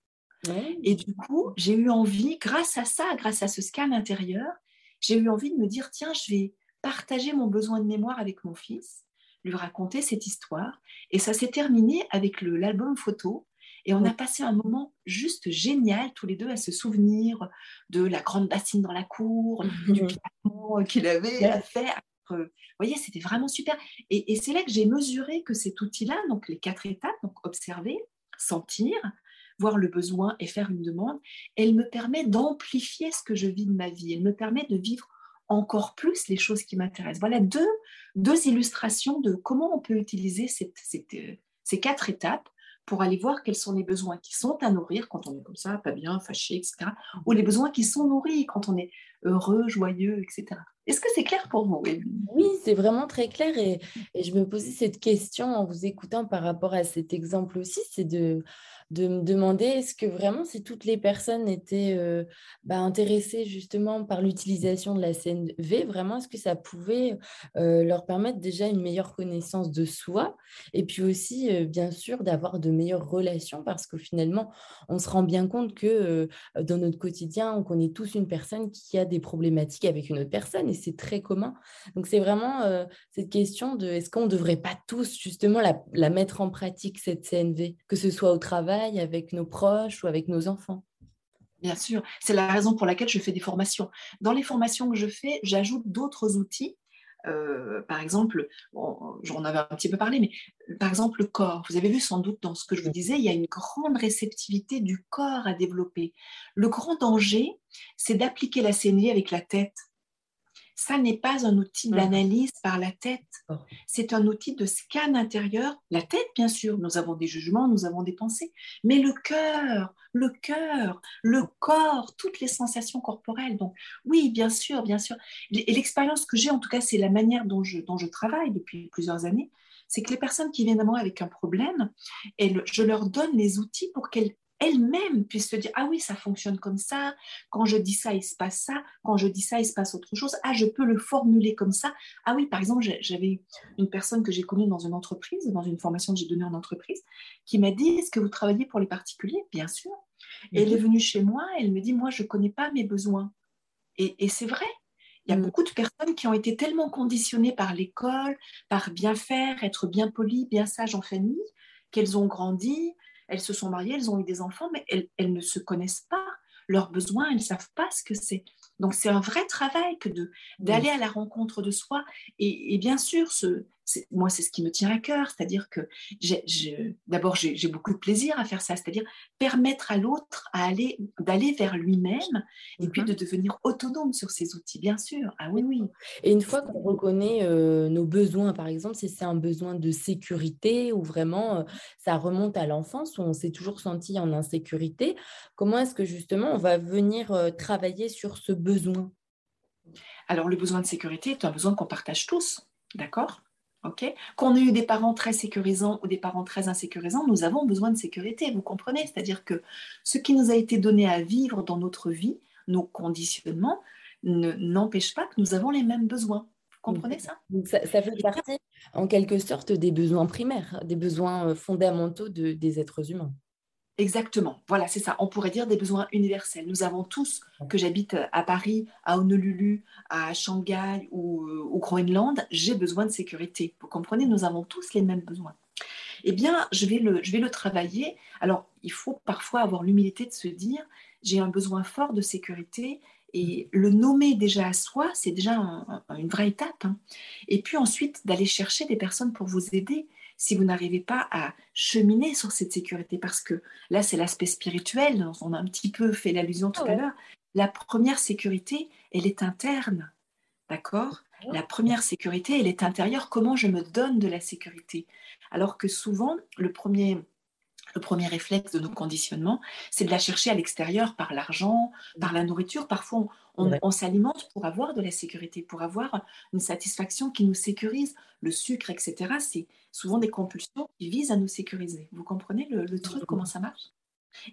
Et du coup, j'ai eu envie, grâce à ça, grâce à ce scan intérieur, j'ai eu envie de me dire, tiens, je vais partager mon besoin de mémoire avec mon fils, lui raconter cette histoire. Et ça s'est terminé avec l'album photo. Et on a passé un moment juste génial, tous les deux, à se souvenir de la grande bassine dans la cour, du piano qu'il avait à faire. Vous voyez, c'était vraiment super. Et, et c'est là que j'ai mesuré que cet outil-là, donc les quatre étapes, donc observer, sentir, voir le besoin et faire une demande, elle me permet d'amplifier ce que je vis de ma vie. Elle me permet de vivre encore plus les choses qui m'intéressent. Voilà deux, deux illustrations de comment on peut utiliser euh, ces quatre étapes pour aller voir quels sont les besoins qui sont à nourrir quand on est comme ça, pas bien, fâché, etc. Ou les besoins qui sont nourris quand on est heureux, joyeux, etc. Est-ce que c'est clair pour vous Oui, c'est vraiment très clair. Et, je me posais cette question en vous écoutant par rapport à cet exemple aussi, c'est de de me demander est-ce que vraiment si toutes les personnes étaient euh, bah, intéressées justement par l'utilisation de la CNV, vraiment est-ce que ça pouvait euh, leur permettre déjà une meilleure connaissance de soi et puis aussi euh, bien sûr d'avoir de meilleures relations? Parce que finalement on se rend bien compte que dans notre quotidien on connaît tous une personne qui a des problématiques avec une autre personne et c'est très commun. Donc c'est vraiment cette question de est-ce qu'on ne devrait pas tous justement la, la mettre en pratique cette CNV, que ce soit au travail, avec nos proches ou avec nos enfants? Bien sûr, c'est la raison pour laquelle je fais des formations. Dans les formations que je fais, j'ajoute d'autres outils. Euh, par exemple, j'en avais un petit peu parlé, mais par exemple le corps. Vous avez vu sans doute dans ce que je vous disais, il y a une grande réceptivité du corps à développer. Le grand danger, c'est d'appliquer la CNV avec la tête ça n'est pas un outil d'analyse par la tête. C'est un outil de scan intérieur. La tête, bien sûr, nous avons des jugements, nous avons des pensées, mais le cœur, le cœur, le corps, toutes les sensations corporelles. Donc, oui, bien sûr, bien sûr. Et l'expérience que j'ai, en tout cas, c'est la manière dont je, dont je travaille depuis plusieurs années, c'est que les personnes qui viennent à moi avec un problème, je leur donne les outils pour qu'elles elle-même puisse se dire ah oui ça fonctionne comme ça quand je dis ça il se passe ça quand je dis ça il se passe autre chose ah je peux le formuler comme ça. Ah oui par exemple j'avais une personne que j'ai connue dans une entreprise dans une formation que j'ai donnée en entreprise qui m'a dit est-ce que vous travaillez pour les particuliers? Bien sûr. Et elle est venue chez moi elle me dit moi je connais pas mes besoins. Et, c'est vrai. Il y a mm. beaucoup de personnes qui ont été tellement conditionnées par l'école, par bien faire, être bien poli, bien sage en famille, qu'elles ont grandi elles se sont mariées, elles ont eu des enfants, mais elles, elles ne se connaissent pas leurs besoins, elles ne savent pas ce que c'est. Donc c'est un vrai travail que d'aller à la rencontre de soi. Et, bien sûr, ce, moi c'est ce qui me tient à cœur, c'est-à-dire que d'abord j'ai beaucoup de plaisir à faire ça, c'est-à-dire permettre à l'autre aller d'aller vers lui-même et puis mhm. de devenir autonome sur ses outils, bien sûr. Ah oui, oui. Et une fois qu'on reconnaît euh, nos besoins, par exemple, si c'est un besoin de sécurité ou vraiment euh, ça remonte à l'enfance où on s'est toujours senti en insécurité, comment est-ce que justement on va venir euh, travailler sur ce besoin? Alors, le besoin de sécurité est un besoin qu'on partage tous, d'accord? Qu'on ait eu des parents très sécurisants ou des parents très insécurisants, nous avons besoin de sécurité, vous comprenez? C'est-à-dire que ce qui nous a été donné à vivre dans notre vie, nos conditionnements, n'empêche pas que nous avons les mêmes besoins. Vous comprenez ça? Ça, fait partie, en quelque sorte, des besoins primaires, des besoins euh, fondamentaux des êtres humains. Exactement, voilà, c'est ça. On pourrait dire des besoins universels. Nous avons tous, que j'habite à Paris, à Honolulu, à Shanghai ou euh, au Groenland, j'ai besoin de sécurité. Vous comprenez, nous avons tous les mêmes besoins. Eh bien, je vais le, je vais le travailler. Alors, il faut parfois avoir l'humilité de se dire, j'ai un besoin fort de sécurité et le nommer déjà à soi, c'est déjà une vraie étape. Hein. Et puis ensuite, d'aller chercher des personnes pour vous aider si vous n'arrivez pas à cheminer sur cette sécurité, parce que là, c'est l'aspect spirituel, on a un petit peu fait l'allusion tout à l'heure. La première sécurité, elle est interne, d'accord? La première sécurité, elle est intérieure. Comment je me donne de la sécurité? Alors que souvent, le premier le premier réflexe de nos conditionnements, c'est de la chercher à l'extérieur par l'argent, par la nourriture. Parfois, on, s'alimente pour avoir de la sécurité, pour avoir une satisfaction qui nous sécurise. Le sucre, etc., c'est souvent des compulsions qui visent à nous sécuriser. Vous comprenez le, truc, comment ça marche?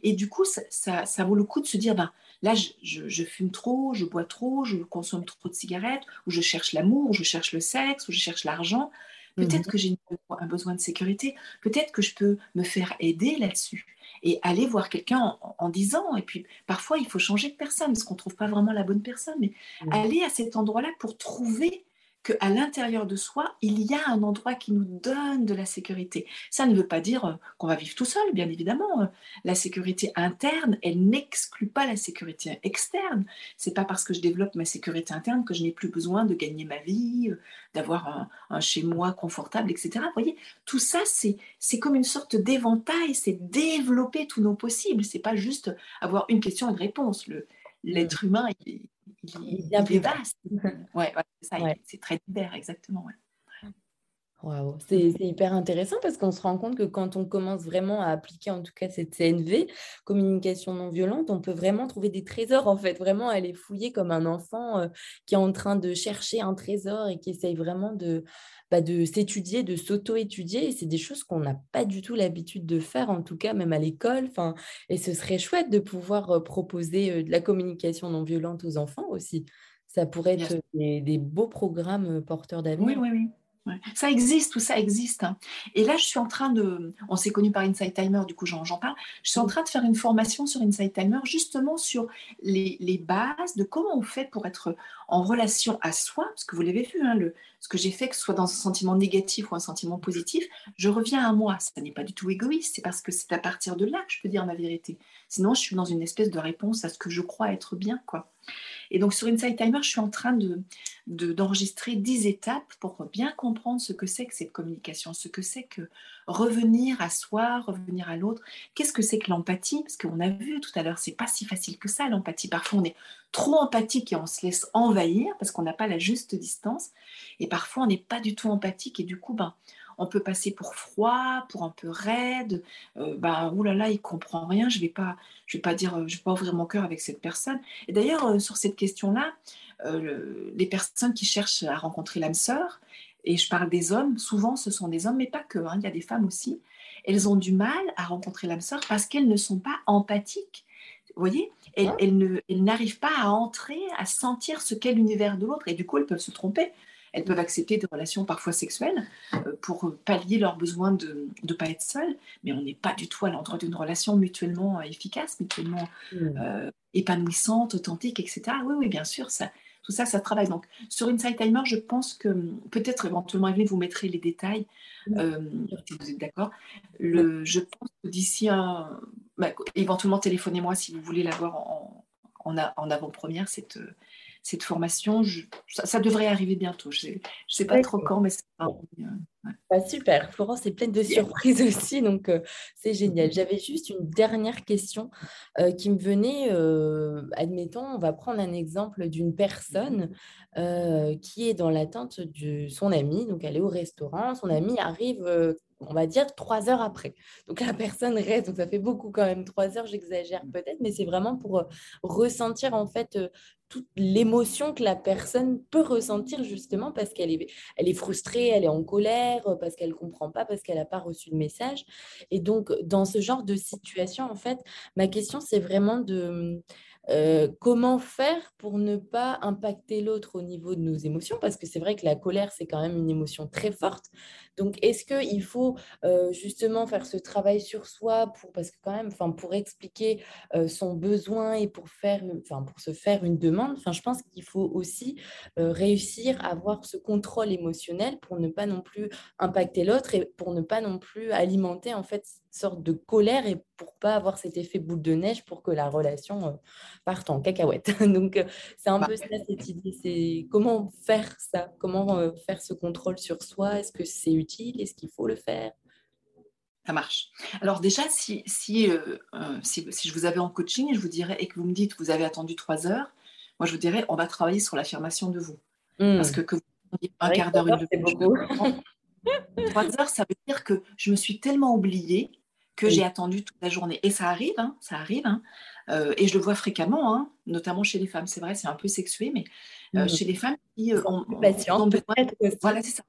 Et du coup, ça, vaut le coup de se dire, ben, là, je, fume trop, je bois trop, je consomme trop de cigarettes, ou je cherche l'amour, ou je cherche le sexe, ou je cherche l'argent. Peut-être mhm. que j'ai un besoin de sécurité, peut-être que je peux me faire aider là-dessus et aller voir quelqu'un en, disant, et puis parfois il faut changer de personne parce qu'on ne trouve pas vraiment la bonne personne, mais aller à cet endroit-là pour trouver qu'à l'intérieur de soi, il y a un endroit qui nous donne de la sécurité. Ça ne veut pas dire euh, qu'on va vivre tout seul, bien évidemment. Euh, la sécurité interne, elle n'exclut pas la sécurité externe. C'est pas parce que je développe ma sécurité interne que je n'ai plus besoin de gagner ma vie, euh, d'avoir un, chez moi confortable, etc. Vous voyez, tout ça, c'est comme une sorte d'éventail, c'est développer tous nos possibles. C'est pas juste avoir une question et une réponse. L'être humain, il, il, est bien plus vaste. ouais, c'est très divers, exactement. Wow. C'est hyper intéressant parce qu'on se rend compte que quand on commence vraiment à appliquer en tout cas cette CNV, communication non violente, on peut vraiment trouver des trésors en fait, vraiment aller fouiller comme un enfant euh, qui est en train de chercher un trésor et qui essaye vraiment de, bah, de s'étudier, de s'auto-étudier. Et c'est des choses qu'on n'a pas du tout l'habitude de faire, en tout cas même à l'école. Et ce serait chouette de pouvoir proposer de la communication non violente aux enfants aussi. Ça pourrait être des, des beaux programmes porteurs d'avenir. Oui, oui, oui. Ça existe, tout ça existe. Hein. Et là, je suis en train de. On s'est connu par Inside Timer, du coup, j'en parle. Je suis en train de faire une formation sur Inside Timer, justement sur les, bases de comment on fait pour être en relation à soi. Parce que vous l'avez vu, hein, ce que j'ai fait, que ce soit dans un sentiment négatif ou un sentiment positif, je reviens à moi. Ça n'est pas du tout égoïste, c'est parce que c'est à partir de là que je peux dire ma vérité. Sinon, je suis dans une espèce de réponse à ce que je crois être bien, quoi. Et donc sur Inside Timer, je suis en train de, d'enregistrer 10 étapes pour bien comprendre ce que c'est que cette communication, ce que c'est que revenir à soi, revenir à l'autre. Qu'est-ce que c'est que l'empathie? Parce qu'on a vu tout à l'heure, c'est pas si facile que ça l'empathie. Parfois on est trop empathique et on se laisse envahir parce qu'on n'a pas la juste distance. Et parfois on n'est pas du tout empathique et du coup, ben, on peut passer pour froid, pour un peu raide. Euh, bah, oulala, il comprend rien. Je vais pas, je vais pas dire, je vais pas ouvrir mon cœur avec cette personne. Et d'ailleurs, euh, sur cette question-là, euh, les personnes qui cherchent à rencontrer l'âme sœur, et je parle des hommes, souvent ce sont des hommes, mais pas que. Hein, il y a des femmes aussi. Elles ont du mal à rencontrer l'âme sœur parce qu'elles ne sont pas empathiques. Vous voyez, elles, elles, elles n'arrivent pas à entrer, à sentir ce qu'est l'univers de l'autre, et du coup, elles peuvent se tromper. Elles peuvent accepter des relations parfois sexuelles euh, pour pallier leur besoin de ne pas être seules, mais on n'est pas du tout à l'endroit d'une relation mutuellement euh, efficace, mutuellement mmh. euh, épanouissante, authentique, etc. Oui, oui, bien sûr, ça, tout ça, ça travaille. Donc, sur Inside Timer, je pense que peut-être éventuellement, Evelyne, vous mettrez les détails, mmh. si vous êtes d'accord. Je pense que d'ici un. Bah, éventuellement, téléphonez-moi si vous voulez l'avoir en, en, en avant-première, cette, cette formation. ça, devrait arriver bientôt. Je ne sais, pas trop quand, mais c'est pas. Bah, super. Florence est pleine de surprises aussi, donc euh, c'est génial. J'avais juste une dernière question euh, qui me venait. Euh, admettons, on va prendre un exemple d'une personne qui est dans l'attente de son ami. Donc, elle est au restaurant. Son ami arrive on va dire trois heures après. Donc la personne reste, donc ça fait beaucoup quand même, trois heures, j'exagère peut-être, mais c'est vraiment pour ressentir en fait toute l'émotion que la personne peut ressentir justement parce qu'elle est, elle est frustrée, elle est en colère, parce qu'elle ne comprend pas, parce qu'elle n'a pas reçu le message. Et donc, dans ce genre de situation, en fait, ma question, c'est vraiment de euh, comment faire pour ne pas impacter l'autre au niveau de nos émotions? Parce que c'est vrai que la colère, c'est quand même une émotion très forte. Donc, est-ce qu'il faut euh, justement faire ce travail sur soi pour, parce que quand même, pour expliquer euh, son besoin et pour, faire, pour se faire une demande, je pense qu'il faut aussi réussir à avoir ce contrôle émotionnel pour ne pas non plus impacter l'autre et pour ne pas non plus alimenter en fait sorte de colère et pour pas avoir cet effet boule de neige pour que la relation euh, parte en cacahuète. Donc euh, c'est un bah peu ça cette idée, c'est comment faire ça, comment euh, faire ce contrôle sur soi, est-ce que c'est utile, est-ce qu'il faut le faire? Ça marche. Alors déjà, si, si, si, je vous avais en coaching et je vous dirais et que vous me dites vous avez attendu trois heures, moi je vous dirais on va travailler sur l'affirmation de vous. Parce mmh. que, que vous un quart d'heure, une demi-heure, trois heures, ça veut dire que je me suis tellement oubliée que j'ai attendu toute la journée. Et ça arrive, hein, ça arrive. Hein. Euh, et je le vois fréquemment, hein, notamment chez les femmes. C'est vrai, c'est un peu sexué, mais euh, mmh. chez les femmes qui euh, ont, ont Voilà, c'est ça.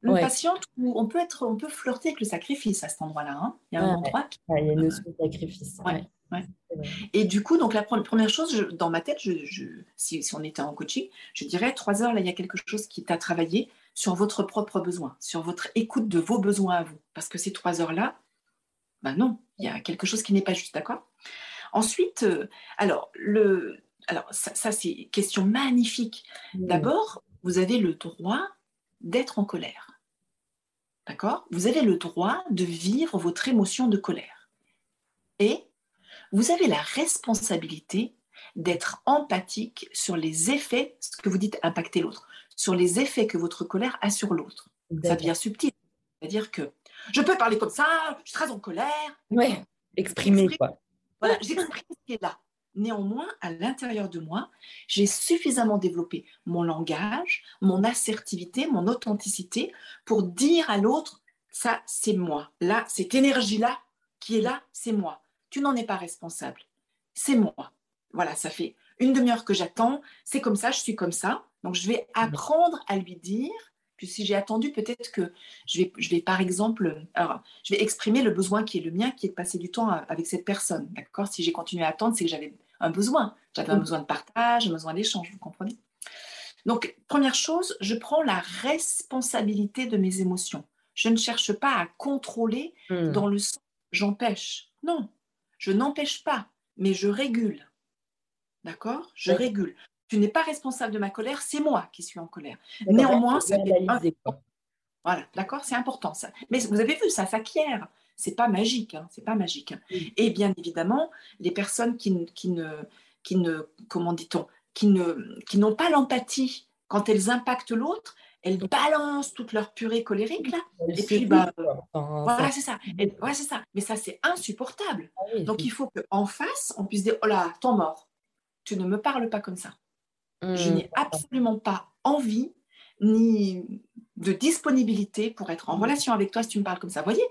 Le patiente, on peut être, on peut flirter avec le sacrifice à cet endroit-là. Hein. Il y a un endroit. Qui... il y a une notion de sacrifice. Et du coup, donc la première chose, dans ma tête, je, si, si, on était en coaching, je dirais trois heures, là, il y a quelque chose qui t'a travaillé sur votre propre besoin, sur votre écoute de vos besoins à vous. Parce que ces trois heures-là, ben non, il y a quelque chose qui n'est pas juste, d'accord? Ensuite, euh, alors, le, alors ça, c'est question magnifique. D'abord, vous avez le droit d'être en colère. D'accord? Vous avez le droit de vivre votre émotion de colère. Et vous avez la responsabilité d'être empathique sur les effets, ce que vous dites impacter l'autre, sur les effets que votre colère a sur l'autre. Ça devient subtil. C'est-à-dire que je peux parler comme ça, je suis très en colère. Oui, exprimer quoi. Voilà, j'exprime ce qui est là. Néanmoins, à l'intérieur de moi, j'ai suffisamment développé mon langage, mon assertivité, mon authenticité pour dire à l'autre, ça c'est moi. Là, cette énergie-là qui est là, c'est moi. Tu n'en es pas responsable. C'est moi. Voilà, ça fait une demi-heure que j'attends, c'est comme ça, je suis comme ça. Donc je vais apprendre à lui dire, puis si j'ai attendu, peut-être que je vais, je vais par exemple, alors, je vais exprimer le besoin qui est le mien, qui est de passer du temps avec cette personne. D'accord? Si j'ai continué à attendre, c'est que j'avais un besoin. J'avais un besoin de partage, un besoin d'échange, vous comprenez? Donc, première chose, je prends la responsabilité de mes émotions. Je ne cherche pas à contrôler hmm. dans le sens j'empêche. Non, je n'empêche pas, mais je régule. D'accord? Je régule. Tu n'es pas responsable de ma colère, c'est moi qui suis en colère. Néanmoins, ça Voilà, d'accord, c'est important ça. Mais vous avez vu, ça s'acquiert. C'est pas magique, hein, c'est pas magique. Et bien évidemment, les personnes qui, qui ne, qui ne, comment dit-on, qui ne, qui n'ont pas l'empathie quand elles impactent l'autre, elles balancent toute leur purée colérique là. Et puis bah, voilà, c'est ça. Et, c'est ça. Mais ça c'est insupportable. Ah Donc il faut qu'en face, on puisse dire oh là, temps mort tu ne me parles pas comme ça. Je mmh. n'ai absolument pas envie ni de disponibilité pour être en mmh. relation avec toi si tu me parles comme ça. Vous voyez,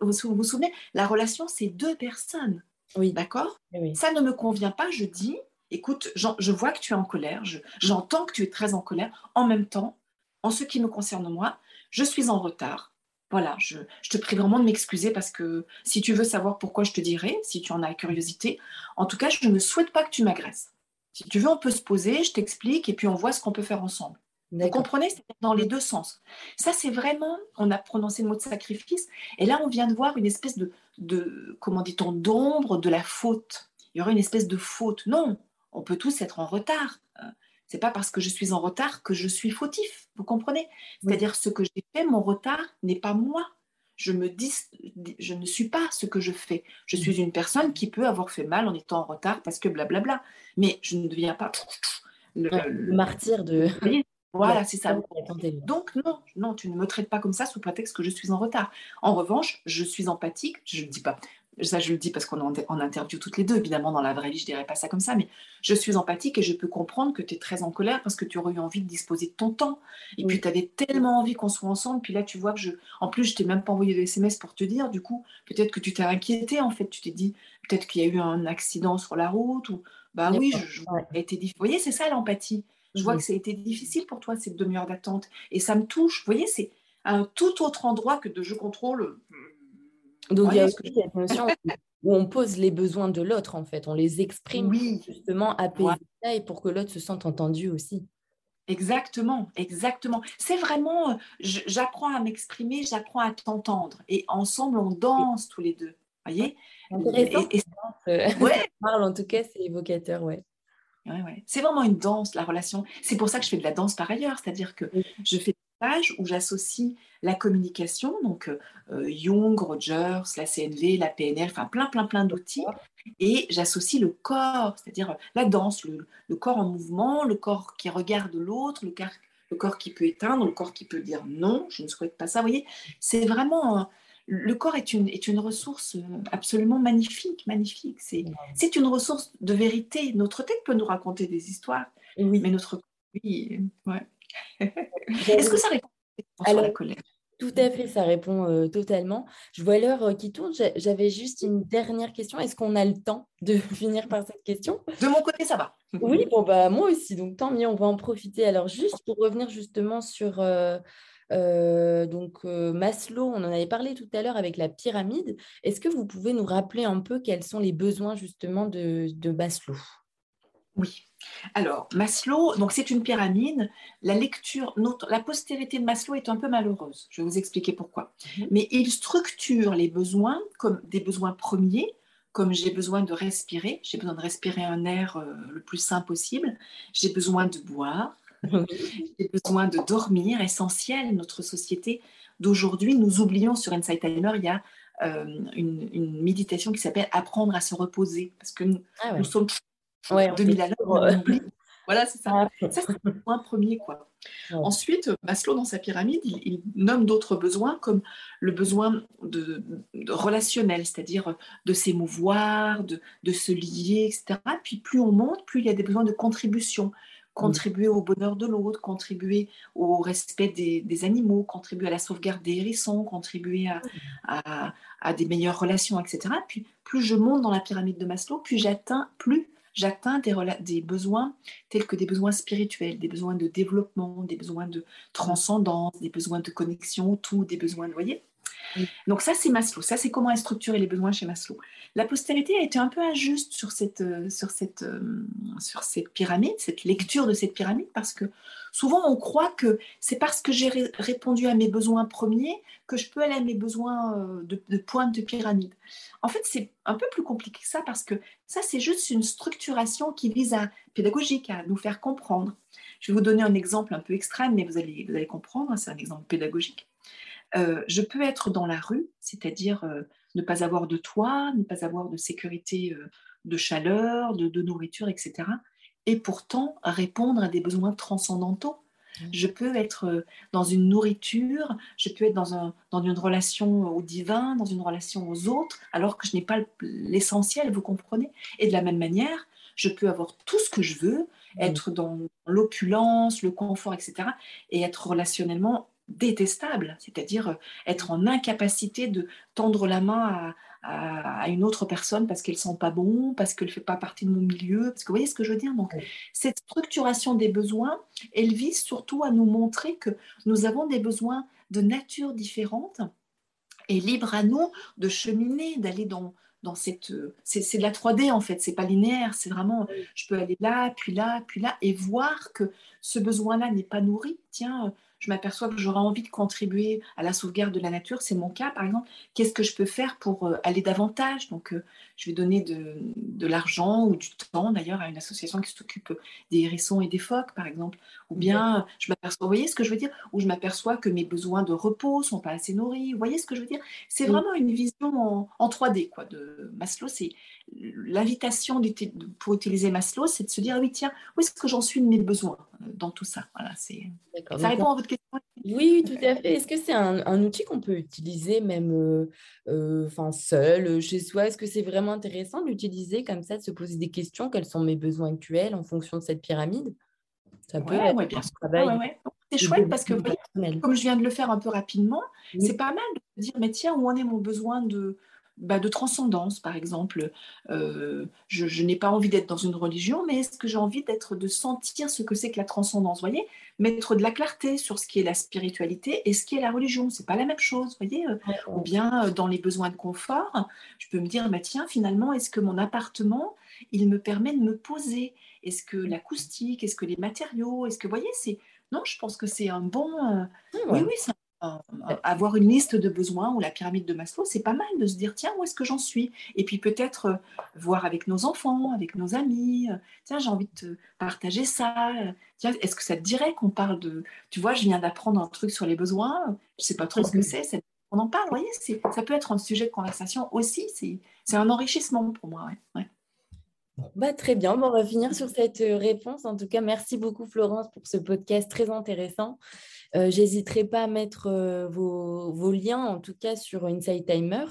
vous, vous souvenez, la relation, c'est deux personnes. Oui. D'accord? Ça ne me convient pas, je dis, écoute, je vois que tu es en colère, j'entends que tu es très en colère. En même temps, en ce qui me concerne moi, je suis en retard. Voilà, je, je te prie vraiment de m'excuser parce que si tu veux savoir pourquoi je te dirai, si tu en as curiosité, en tout cas, je ne souhaite pas que tu m'agresses. Si tu veux, on peut se poser, je t'explique et puis on voit ce qu'on peut faire ensemble. Vous comprenez C'est dans les deux sens. Ça, c'est vraiment, on a prononcé le mot de sacrifice, et là, on vient de voir une espèce de, de comment dit-on, d'ombre de la faute. Il y aurait une espèce de faute. Non, on peut tous être en retard. C'est pas parce que je suis en retard que je suis fautif. Vous comprenez? C'est-à-dire ce que j'ai fait, mon retard n'est pas moi. Je me dis, je ne suis pas ce que je fais. Je suis une personne qui peut avoir fait mal en étant en retard parce que blablabla. Mais je ne deviens pas le, martyr de. Voilà, c'est ça. Donc non, non, tu ne me traites pas comme ça sous prétexte que je suis en retard. En revanche, je suis empathique. Je ne dis pas, ça je le dis parce qu'on est en interview toutes les deux, évidemment dans la vraie vie je dirais pas ça comme ça, mais je suis empathique et je peux comprendre que tu es très en colère parce que tu aurais eu envie de disposer de ton temps. Et puis tu avais tellement envie qu'on soit ensemble, puis là tu vois que je... En plus je t'ai même pas envoyé de SMS pour te dire, du coup peut-être que tu t'es inquiété en fait, tu t'es dit peut-être qu'il y a eu un accident sur la route, ou bah oui, je, été Vous voyez, c'est ça l'empathie. Je vois que ça a été difficile pour toi cette demi-heure d'attente. Et ça me touche. Vous voyez, c'est un tout autre endroit que de je contrôle donc, il y a aussi cette notion où on pose les besoins de l'autre, en fait. On les exprime justement à et pour que l'autre se sente entendu aussi. Exactement, exactement. C'est vraiment, euh, j'apprends à m'exprimer, j'apprends à t'entendre. Et ensemble, on danse tous les deux. Voyez? Intéressant. Et, euh, ouais. en tout cas, c'est évocateur, ouais. Ouais, ouais. C'est vraiment une danse, la relation. C'est pour ça que je fais de la danse par ailleurs, c'est-à-dire que je fais où j'associe la communication, donc euh, Jung, Rogers, la CNV, la PNL, enfin plein, plein, plein d'outils, et j'associe le corps, c'est-à-dire la danse, le, corps en mouvement, le corps qui regarde l'autre, le, le, corps qui peut éteindre, le corps qui peut dire non, je ne souhaite pas ça. Vous voyez, c'est vraiment. le corps est une, est une ressource absolument magnifique, magnifique. C'est, c'est une ressource de vérité. Notre tête peut nous raconter des histoires, oui. mais notre corps, oui, ouais. Est-ce que ça répond à la colère tout à fait, ça répond euh, totalement. Je vois l'heure euh, qui tourne. J'avais juste une dernière question. Est-ce qu'on a le temps de finir par cette question? De mon côté, ça va. oui, bon, bah, moi aussi. Donc, tant mieux, on va en profiter. Alors, juste pour revenir justement sur euh, donc, Maslow, on en avait parlé tout à l'heure avec la pyramide. Est-ce que vous pouvez nous rappeler un peu quels sont les besoins justement de, de Maslow? Oui. Alors, Maslow, donc c'est une pyramide. La lecture, notre, la postérité de Maslow est un peu malheureuse. Je vais vous expliquer pourquoi. Mhm. Mais il structure les besoins comme des besoins premiers, comme j'ai besoin de respirer, j'ai besoin de respirer un air euh, le plus sain possible, j'ai besoin de boire, J'ai besoin de dormir, essentiel. Notre société d'aujourd'hui, nous oublions sur Insight Timer, il y a euh, une, méditation qui s'appelle Apprendre à se reposer. Parce que nous, ah sommes ouais, 2000 à l'heure, Voilà, c'est ça. Ah. Ça, c'est le point premier. Quoi. Ensuite, Maslow, dans sa pyramide, il, nomme d'autres besoins comme le besoin de, relationnel, c'est-à-dire de s'émouvoir, de, de, se lier, etc. Puis plus on monte, plus il y a des besoins de contribution. Contribuer au bonheur de l'autre, contribuer au respect des, animaux, contribuer à la sauvegarde des hérissons, contribuer à, à, des meilleures relations, etc. Puis plus je monte dans la pyramide de Maslow, plus j'atteins, plus j'atteins des, besoins tels que des besoins spirituels, des besoins de développement, des besoins de transcendance, des besoins de connexion, tout, des besoins, vous voyez? Donc ça, c'est Maslow. Ça, c'est comment est structuré les besoins chez Maslow. La postérité a été un peu injuste sur cette, euh, sur cette, euh, sur cette pyramide, cette lecture de cette pyramide, parce que souvent on croit que c'est parce que j'ai répondu à mes besoins premiers que je peux aller à mes besoins euh, de, de pointe de pyramide. En fait, c'est un peu plus compliqué que ça, parce que ça, c'est juste une structuration qui vise à pédagogique, à nous faire comprendre. Je vais vous donner un exemple un peu extrême, mais vous allez, vous allez comprendre, c'est un exemple pédagogique. Euh, je peux être dans la rue, c'est-à-dire euh, ne pas avoir de toit, ne pas avoir de sécurité euh, de chaleur, de, nourriture, etc. Et pourtant répondre à des besoins transcendantaux. Mmh. Je peux être dans une nourriture, je peux être dans, dans une relation au divin, dans une relation aux autres, alors que je n'ai pas l'essentiel, vous comprenez Et de la même manière, je peux avoir tout ce que je veux, mmh. être dans l'opulence, le confort, etc., et être relationnellement détestable, c'est-à-dire euh, être en incapacité de tendre la main à, à, une autre personne parce qu'elle sent pas bon, parce qu'elle ne fait pas partie de mon milieu, parce que vous voyez ce que je veux dire? Donc, cette structuration des besoins, elle vise surtout à nous montrer que nous avons des besoins de nature différente et libre à nous de cheminer, d'aller dans, dans cette... C'est de la 3D en fait, c'est pas linéaire, c'est vraiment, je peux aller là, puis là, puis là, et voir que ce besoin-là n'est pas nourri. Tiens, je m'aperçois que j'aurais envie de contribuer à la sauvegarde de la nature, c'est mon cas par exemple, qu'est-ce que je peux faire pour euh, aller davantage? Euh, je vais donner de, l'argent ou du temps d'ailleurs à une association qui s'occupe des hérissons et des phoques par exemple. Ou bien, je m'aperçois, vous voyez ce que je veux dire? Ou je m'aperçois que mes besoins de repos sont pas assez nourris. Vous voyez ce que je veux dire? C'est vraiment une vision en, 3D quoi, de Maslow. C'est l'invitation pour utiliser Maslow, c'est de se dire, oui, tiens, où est-ce que j'en suis de mes besoins euh, dans tout ça? Voilà, c'est... Ça répond à votre question oui, tout à fait. Est-ce que c'est un, outil qu'on peut utiliser même euh, euh, seul, chez soi? Est-ce que c'est vraiment intéressant d'utiliser comme ça, de se poser des questions Quels sont mes besoins actuels en fonction de cette pyramide. Ça peut être bien travail. c'est chouette parce que, comme je viens de le faire un peu rapidement, c'est pas mal de dire, mais tiens, où en est mon besoin de, bah, de transcendance, par exemple. Euh, je, n'ai pas envie d'être dans une religion, mais est-ce que j'ai envie d'être, de sentir ce que c'est que la transcendance Vous voyez? Mettre de la clarté sur ce qui est la spiritualité et ce qui est la religion. C'est pas la même chose, voyez euh, Ou bien euh, dans les besoins de confort, je peux me dire, bah, tiens, finalement, est-ce que mon appartement, il me permet de me poser? Est-ce que l'acoustique, est-ce que les matériaux, est-ce que, vous voyez, c'est... Non, je pense que c'est un bon... Oui, oui, c'est avoir une liste de besoins ou la pyramide de Maslow, c'est pas mal de se dire tiens, où est-ce que j'en suis? Et puis peut-être euh, voir avec nos enfants, avec nos amis, euh, tiens, j'ai envie de te partager ça. Tiens, est-ce que ça te dirait qu'on parle de. Tu vois, je viens d'apprendre un truc sur les besoins, je sais pas trop ce que c'est, on en parle, vous voyez, ça peut être un sujet de conversation aussi, c'est un enrichissement pour moi. Ouais. Bah, très bien, on va finir sur cette euh, réponse. En tout cas, merci beaucoup Florence pour ce podcast très intéressant. Euh, j'hésiterai pas à mettre euh, vos, liens, en tout cas sur Inside Timer,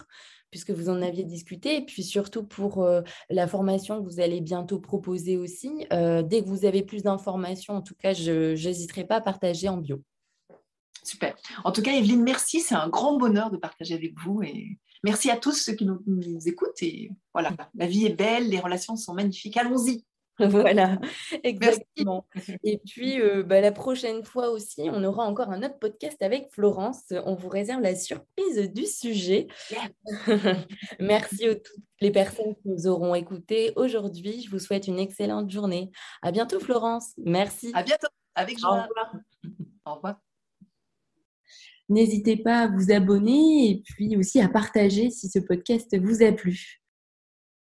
puisque vous en aviez discuté, et puis surtout pour la formation que vous allez bientôt proposer aussi. dès que vous avez plus d'informations, en tout cas, je n'hésiterai pas à partager en bio. Super. En tout cas, Evelyne, merci. C'est un grand bonheur de partager avec vous et Merci à tous ceux qui nous, écoutent. Et voilà, la vie est belle, les relations sont magnifiques. Allons-y. Voilà, exactement. Et puis, euh, bah, la prochaine fois aussi, on aura encore un autre podcast avec Florence. On vous réserve la surprise du sujet. Merci à toutes les personnes qui nous auront écoutés aujourd'hui. Je vous souhaite une excellente journée. À bientôt, Florence. Merci. À bientôt. Avec joie. Au revoir. Au revoir. N'hésitez pas à vous abonner et puis aussi à partager si ce podcast vous a plu.